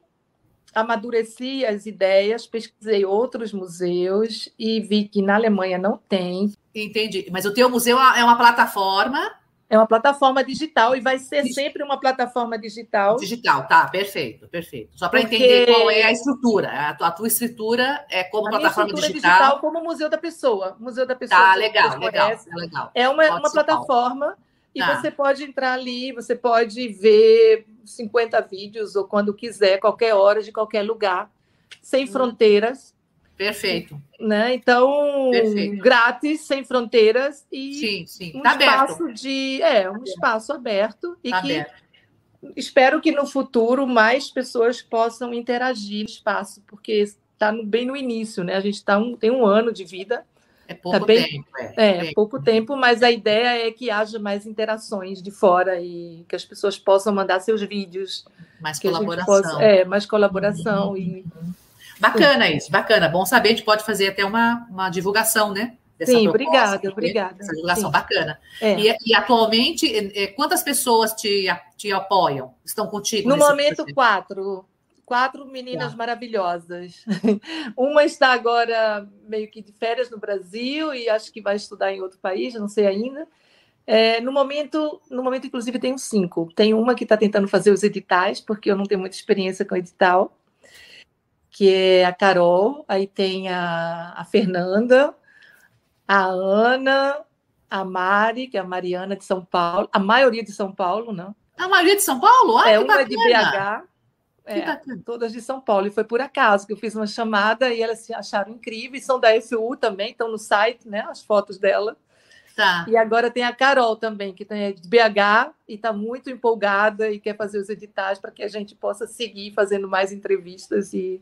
amadureci as ideias, pesquisei outros museus e vi que na Alemanha não tem. Entendi. Mas o teu museu é uma plataforma é uma plataforma digital e vai ser sempre uma plataforma digital. Digital, tá, perfeito, perfeito. Só para Porque... entender qual é a estrutura. A tua, a tua estrutura é como a plataforma digital. digital. como Museu da Pessoa. Museu da Pessoa. Tá, legal, legal, é legal. É uma, uma plataforma e tá. você pode entrar ali, você pode ver 50 vídeos ou quando quiser, qualquer hora, de qualquer lugar, sem hum. fronteiras. Perfeito. Né? Então, Perfeito. grátis, sem fronteiras e sim, sim. um tá espaço aberto. de é um tá espaço aberto e tá que aberto. espero que no futuro mais pessoas possam interagir no espaço, porque está bem no início, né? A gente tá um, tem um ano de vida. É pouco tá bem, tempo. É, é, é pouco tempo, mas a ideia é que haja mais interações de fora e que as pessoas possam mandar seus vídeos. Mais colaboração. Possa, é, mais colaboração uhum. e Bacana isso, bacana. Bom saber, a gente pode fazer até uma, uma divulgação, né? Sim, obrigada, obrigada. Essa divulgação Sim. bacana. É. E, e, atualmente, quantas pessoas te, te apoiam? Estão contigo? No momento, projeto? quatro. Quatro meninas tá. maravilhosas. Uma está agora meio que de férias no Brasil e acho que vai estudar em outro país, não sei ainda. É, no momento, no momento, inclusive, tenho cinco. Tem uma que está tentando fazer os editais, porque eu não tenho muita experiência com edital que é a Carol, aí tem a, a Fernanda, a Ana, a Mari, que é a Mariana de São Paulo, a maioria de São Paulo, não? A maioria de São Paulo? Ai, é uma é de BH, é, todas de São Paulo. E foi por acaso que eu fiz uma chamada e elas se acharam incríveis. São da FU também, estão no site, né? As fotos dela. Tá. E agora tem a Carol também, que é de BH e está muito empolgada e quer fazer os editais para que a gente possa seguir fazendo mais entrevistas e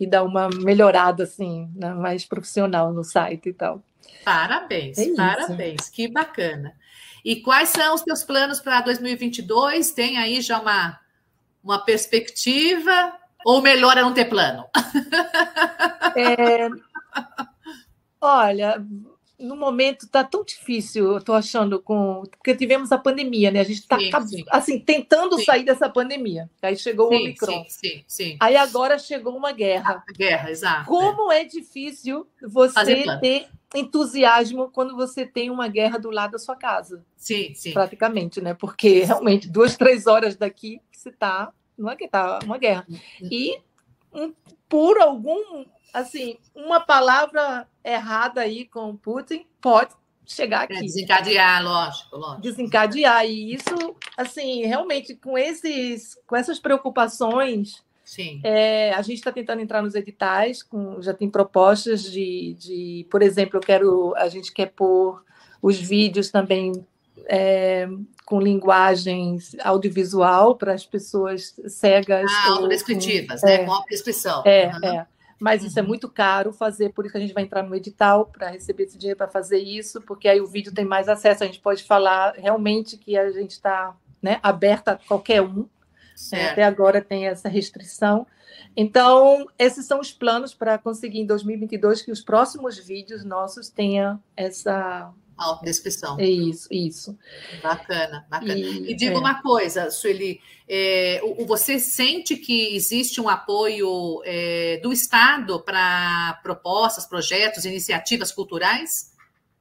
e dar uma melhorada assim, né, mais profissional no site e tal. Parabéns, é parabéns, que bacana. E quais são os teus planos para 2022? Tem aí já uma, uma perspectiva? Ou melhor é não ter plano? É, olha, no momento está tão difícil, eu estou achando, com porque tivemos a pandemia, né? A gente está assim tentando sim. sair dessa pandemia. Aí chegou sim, o Omicron. Sim, sim, Aí agora chegou uma guerra. A guerra, exato. Como é, é difícil você ter entusiasmo quando você tem uma guerra do lado da sua casa. Sim, sim. Praticamente, né? Porque realmente duas, três horas daqui você está não é que está uma guerra. Uhum. E um, por algum assim, uma palavra errada aí com Putin pode chegar é, aqui. É, desencadear, lógico, lógico. Desencadear. E isso, assim, realmente, com, esses, com essas preocupações, Sim. É, a gente está tentando entrar nos editais, com, já tem propostas de, de, por exemplo, eu quero, a gente quer pôr os vídeos também é, com linguagens audiovisual para as pessoas cegas. Ah, audiodescritivas, né? É, com a descrição. É, uhum. é mas isso é uhum. muito caro fazer, por isso que a gente vai entrar no edital para receber esse dinheiro para fazer isso, porque aí o vídeo tem mais acesso, a gente pode falar realmente que a gente está né, aberta a qualquer um. Né? Até agora tem essa restrição. Então, esses são os planos para conseguir em 2022 que os próximos vídeos nossos tenham essa Autodescrição. É isso, isso. Bacana, bacana. E, e diga é. uma coisa, Sueli, é, você sente que existe um apoio é, do Estado para propostas, projetos, iniciativas culturais?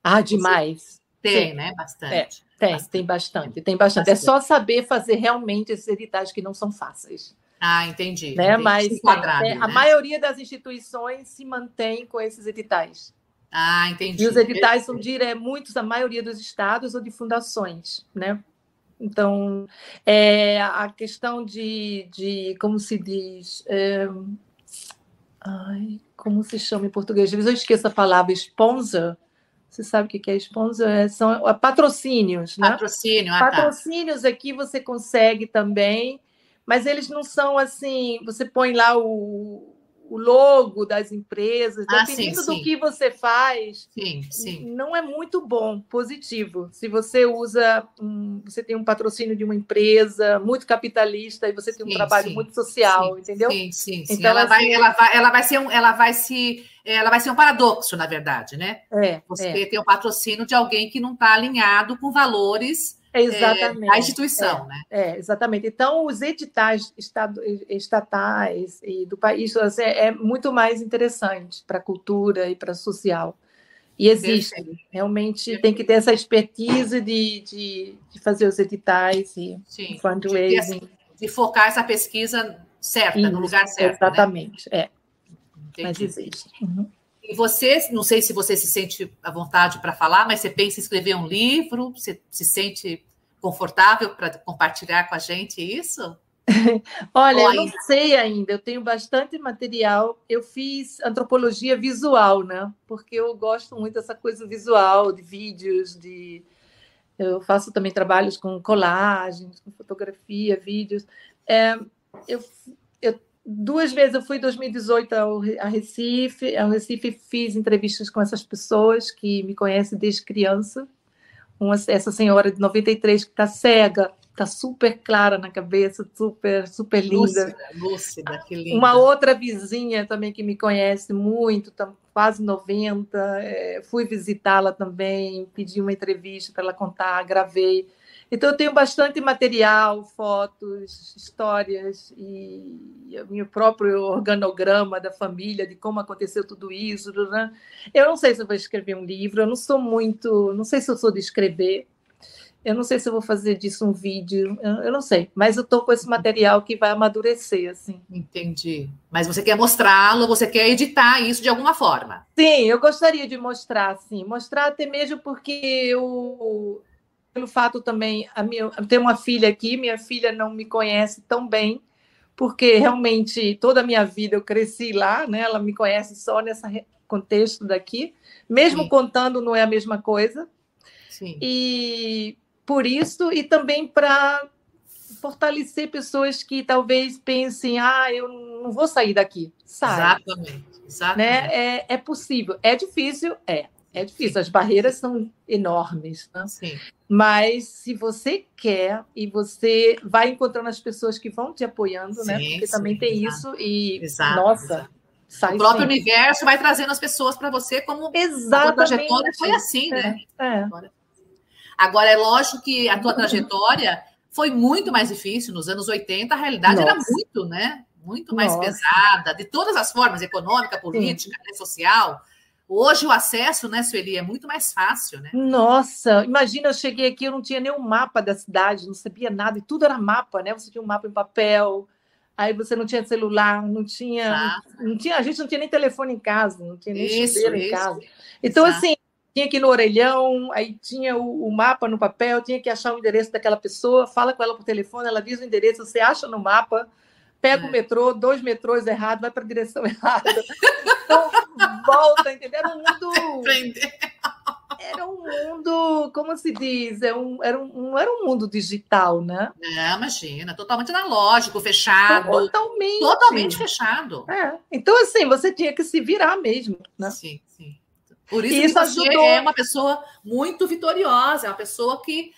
Ah, demais. tem, Sim. né? Bastante. É, tem, bastante. tem bastante, tem bastante. bastante. É só saber fazer realmente esses editais que não são fáceis. Ah, entendi. Né? entendi. Mas é, né? a maioria das instituições se mantém com esses editais. Ah, entendi. E os editais são de é, muitos, a maioria dos estados ou de fundações, né? Então, é, a questão de, de, como se diz, é, ai, como se chama em português? Às vezes eu esqueço a palavra sponsor. Você sabe o que é sponsor? É, são é, patrocínios, né? Patrocínio, ah, tá. Patrocínios aqui você consegue também, mas eles não são assim, você põe lá o, o logo das empresas, ah, dependendo sim, sim. do que você faz, sim, não é muito bom, positivo. Se você usa, um, você tem um patrocínio de uma empresa muito capitalista e você tem um trabalho muito social, entendeu? Sim, sim, sim. Então, ela, assim, vai, ela, vai, ela vai ser um, ela vai se ela vai ser um paradoxo, na verdade, né? É, você é. tem o patrocínio de alguém que não está alinhado com valores Exatamente. É, da instituição, é, né? É, exatamente. Então, os editais estado, estatais e do país assim, é muito mais interessante para a cultura e para a social. E existe. Perfeito. Realmente Perfeito. tem que ter essa expertise de, de, de fazer os editais e Sim, fundraising. De, de, focar essa pesquisa certa, Isso, no lugar certo. Né? Exatamente, né? é. Entendi. Mas existe. Uhum. E você, não sei se você se sente à vontade para falar, mas você pensa em escrever um livro? Você se sente confortável para compartilhar com a gente isso? Olha, eu não sei ainda, eu tenho bastante material. Eu fiz antropologia visual, né? Porque eu gosto muito dessa coisa visual, de vídeos, de. Eu faço também trabalhos com colagens, com fotografia, vídeos. É, eu, eu, duas vezes eu fui em 2018 ao, a Recife, ao Recife fiz entrevistas com essas pessoas que me conhecem desde criança uma, essa senhora de 93 que está cega, está super clara na cabeça, super, super linda. Lúcida, lúcida, que linda. Uma outra vizinha também que me conhece muito, tá quase 90, é, fui visitá-la também, pedi uma entrevista para ela contar, gravei. Então, eu tenho bastante material, fotos, histórias e o meu próprio organograma da família, de como aconteceu tudo isso. Né? Eu não sei se eu vou escrever um livro, eu não sou muito, não sei se eu sou de escrever, eu não sei se eu vou fazer disso um vídeo, eu não sei, mas eu estou com esse material que vai amadurecer, assim. Entendi. Mas você quer mostrá-lo, você quer editar isso de alguma forma? Sim, eu gostaria de mostrar, sim. Mostrar até mesmo porque eu, pelo fato também, a minha, ter uma filha aqui, minha filha não me conhece tão bem, porque realmente toda a minha vida eu cresci lá, né? Ela me conhece só nesse contexto daqui, mesmo Sim. contando não é a mesma coisa. Sim. E por isso e também para fortalecer pessoas que talvez pensem, ah, eu não vou sair daqui, sabe? Exatamente. Exatamente. Né? É, é possível. É difícil, é. É difícil, as barreiras são enormes. Né? Sim. Mas se você quer e você vai encontrando as pessoas que vão te apoiando, né? sim, né? Porque sim, também tem exato, isso e exato, nossa, exato. Sai o próprio universo vai trazendo as pessoas para você como Exatamente. trajetória foi assim, né? É, é. Agora, é lógico que a tua trajetória foi muito mais difícil. Nos anos 80, a realidade Nossa. era muito, né? Muito mais Nossa. pesada, de todas as formas, econômica, política, né, social. Hoje o acesso, né, Sueli, é muito mais fácil, né? Nossa, imagina, eu cheguei aqui, eu não tinha nenhum mapa da cidade, não sabia nada, e tudo era mapa, né? Você tinha um mapa em papel, aí você não tinha celular, não tinha, não tinha, a gente não tinha nem telefone em casa, não tinha nem isso, chuveiro isso. em casa. Então, Exato. assim, tinha que ir no orelhão, aí tinha o, o, mapa no papel, tinha que achar o endereço daquela pessoa, fala com ela por telefone, ela diz o endereço, você acha no mapa, pega é. o metrô, dois metrôs errados, vai para a direção errada. Então, volta, entendeu? Era um mundo. Era um mundo, como se diz? Era é um, era um, era um mundo digital, né? É, imagina, totalmente analógico, fechado. Totalmente. Totalmente fechado. É. Então, assim, você tinha que se virar mesmo. Né? Sim, sim. Por isso, isso que você ajudou. é uma pessoa muito vitoriosa, é uma pessoa que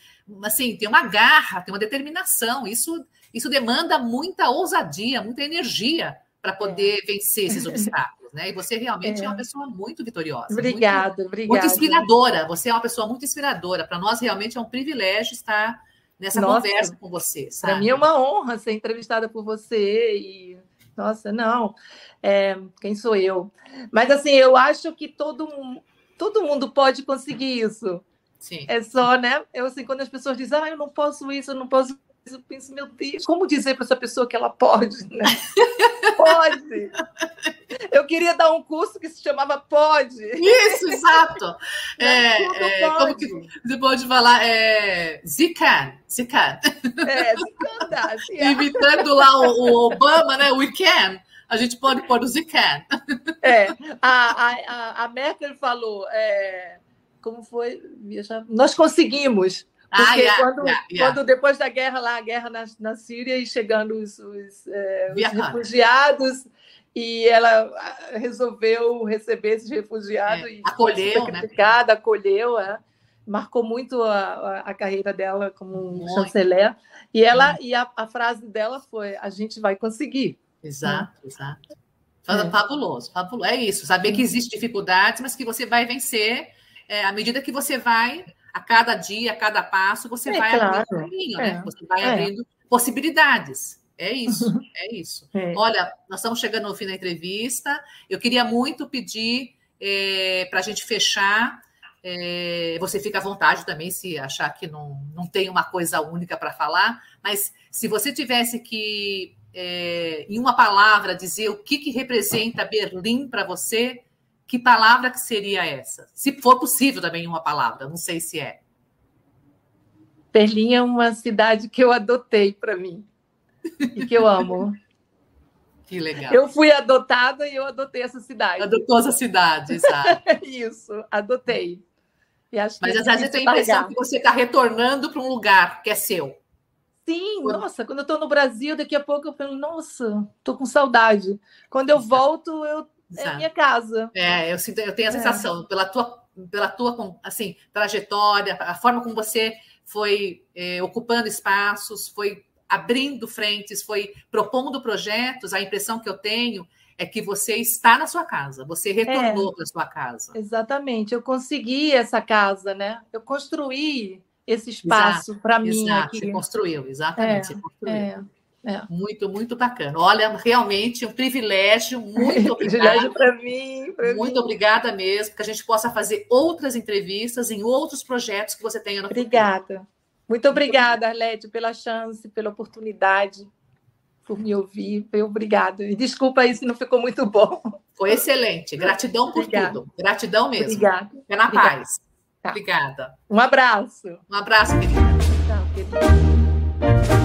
assim, tem uma garra, tem uma determinação. Isso, isso demanda muita ousadia, muita energia para poder é. vencer esses obstáculos, né? E você realmente é, é uma pessoa muito vitoriosa. Obrigada, muito, obrigada. Muito inspiradora. Você é uma pessoa muito inspiradora. Para nós, realmente, é um privilégio estar nessa Nossa, conversa com você. Para mim é uma honra ser entrevistada por você e nossa, não, é, quem sou eu? Mas assim, eu acho que todo, todo mundo pode conseguir isso. Sim. É só, né? Eu assim, quando as pessoas dizem, ah, eu não posso isso, eu não posso eu penso, meu Deus, como dizer para essa pessoa que ela pode, né? pode. Eu queria dar um curso que se chamava Pode. Isso, exato. É, é, como que você pode falar? É, Zican. Zican. É, Zican dá. Imitando lá o, o, Obama, né? We can. A gente pode pôr o Zican. É, a, a, a Merkel falou, é, como foi? Nós conseguimos. Porque ah, yeah, quando, yeah, yeah. quando, depois da guerra lá, a guerra na, na Síria e chegando os, os, é, os refugiados, e ela ah, resolveu receber esses refugiados é, e acolheu, né? acolheu, é. marcou muito a, a, carreira dela como muito. chanceler. E ela e a, a, frase dela foi: a gente vai conseguir. Exato, né? exato. É. Fabuloso, fabuloso. É isso, saber que existem dificuldades, mas que você vai vencer é, à medida que você vai a cada dia, a cada passo, você é, vai claro. abrindo caminho, né? É, você vai é. abrindo possibilidades. É isso, é isso. É. Olha, nós estamos chegando ao fim da entrevista. Eu queria muito pedir é, para a gente fechar. É, você fica à vontade também se achar que não, não tem uma coisa única para falar, mas se você tivesse que, é, em uma palavra, dizer o que, que representa Berlim para você, que palavra que seria essa? Se for possível também uma palavra, não sei se é. Berlim é uma cidade que eu adotei para mim e que eu amo. Que legal. Eu fui adotada e eu adotei essa cidade. Adotou essa cidade, exato. Isso, adotei. Mas às vezes eu tenho a impressão que você está retornando para um lugar que é seu. Sim, quando... nossa, quando eu estou no Brasil, daqui a pouco eu falo, nossa, estou com saudade. Quando eu volto, eu é a minha casa. É, eu, sinto, eu tenho a é. sensação, é. pela tua, pela tua assim, trajetória, a forma como você foi é, ocupando espaços, foi abrindo frentes, foi propondo projetos, a impressão que eu tenho é que você está na sua casa, você retornou é, para a sua casa. Exatamente, eu consegui essa casa, né? Eu construí esse espaço para mim. Aqui. Você construiu, exatamente. É, você construiu. É. É. Muito, muito bacana. Olha, realmente um privilégio, muito privilégio para mim. Pra muito mim. obrigada mesmo, que a gente possa fazer outras entrevistas em outros projetos que você tenha no Obrigada. Futuro. Muito obrigada, Arlete, pela chance, pela oportunidade, por me ouvir. Obrigada. E desculpa aí se não ficou muito bom. Foi excelente. Gratidão por obrigada. tudo. Gratidão mesmo. Obrigada. Fica na obrigada. paz. Tá. Obrigada. Um abraço. Um abraço, querida. Tchau, querida.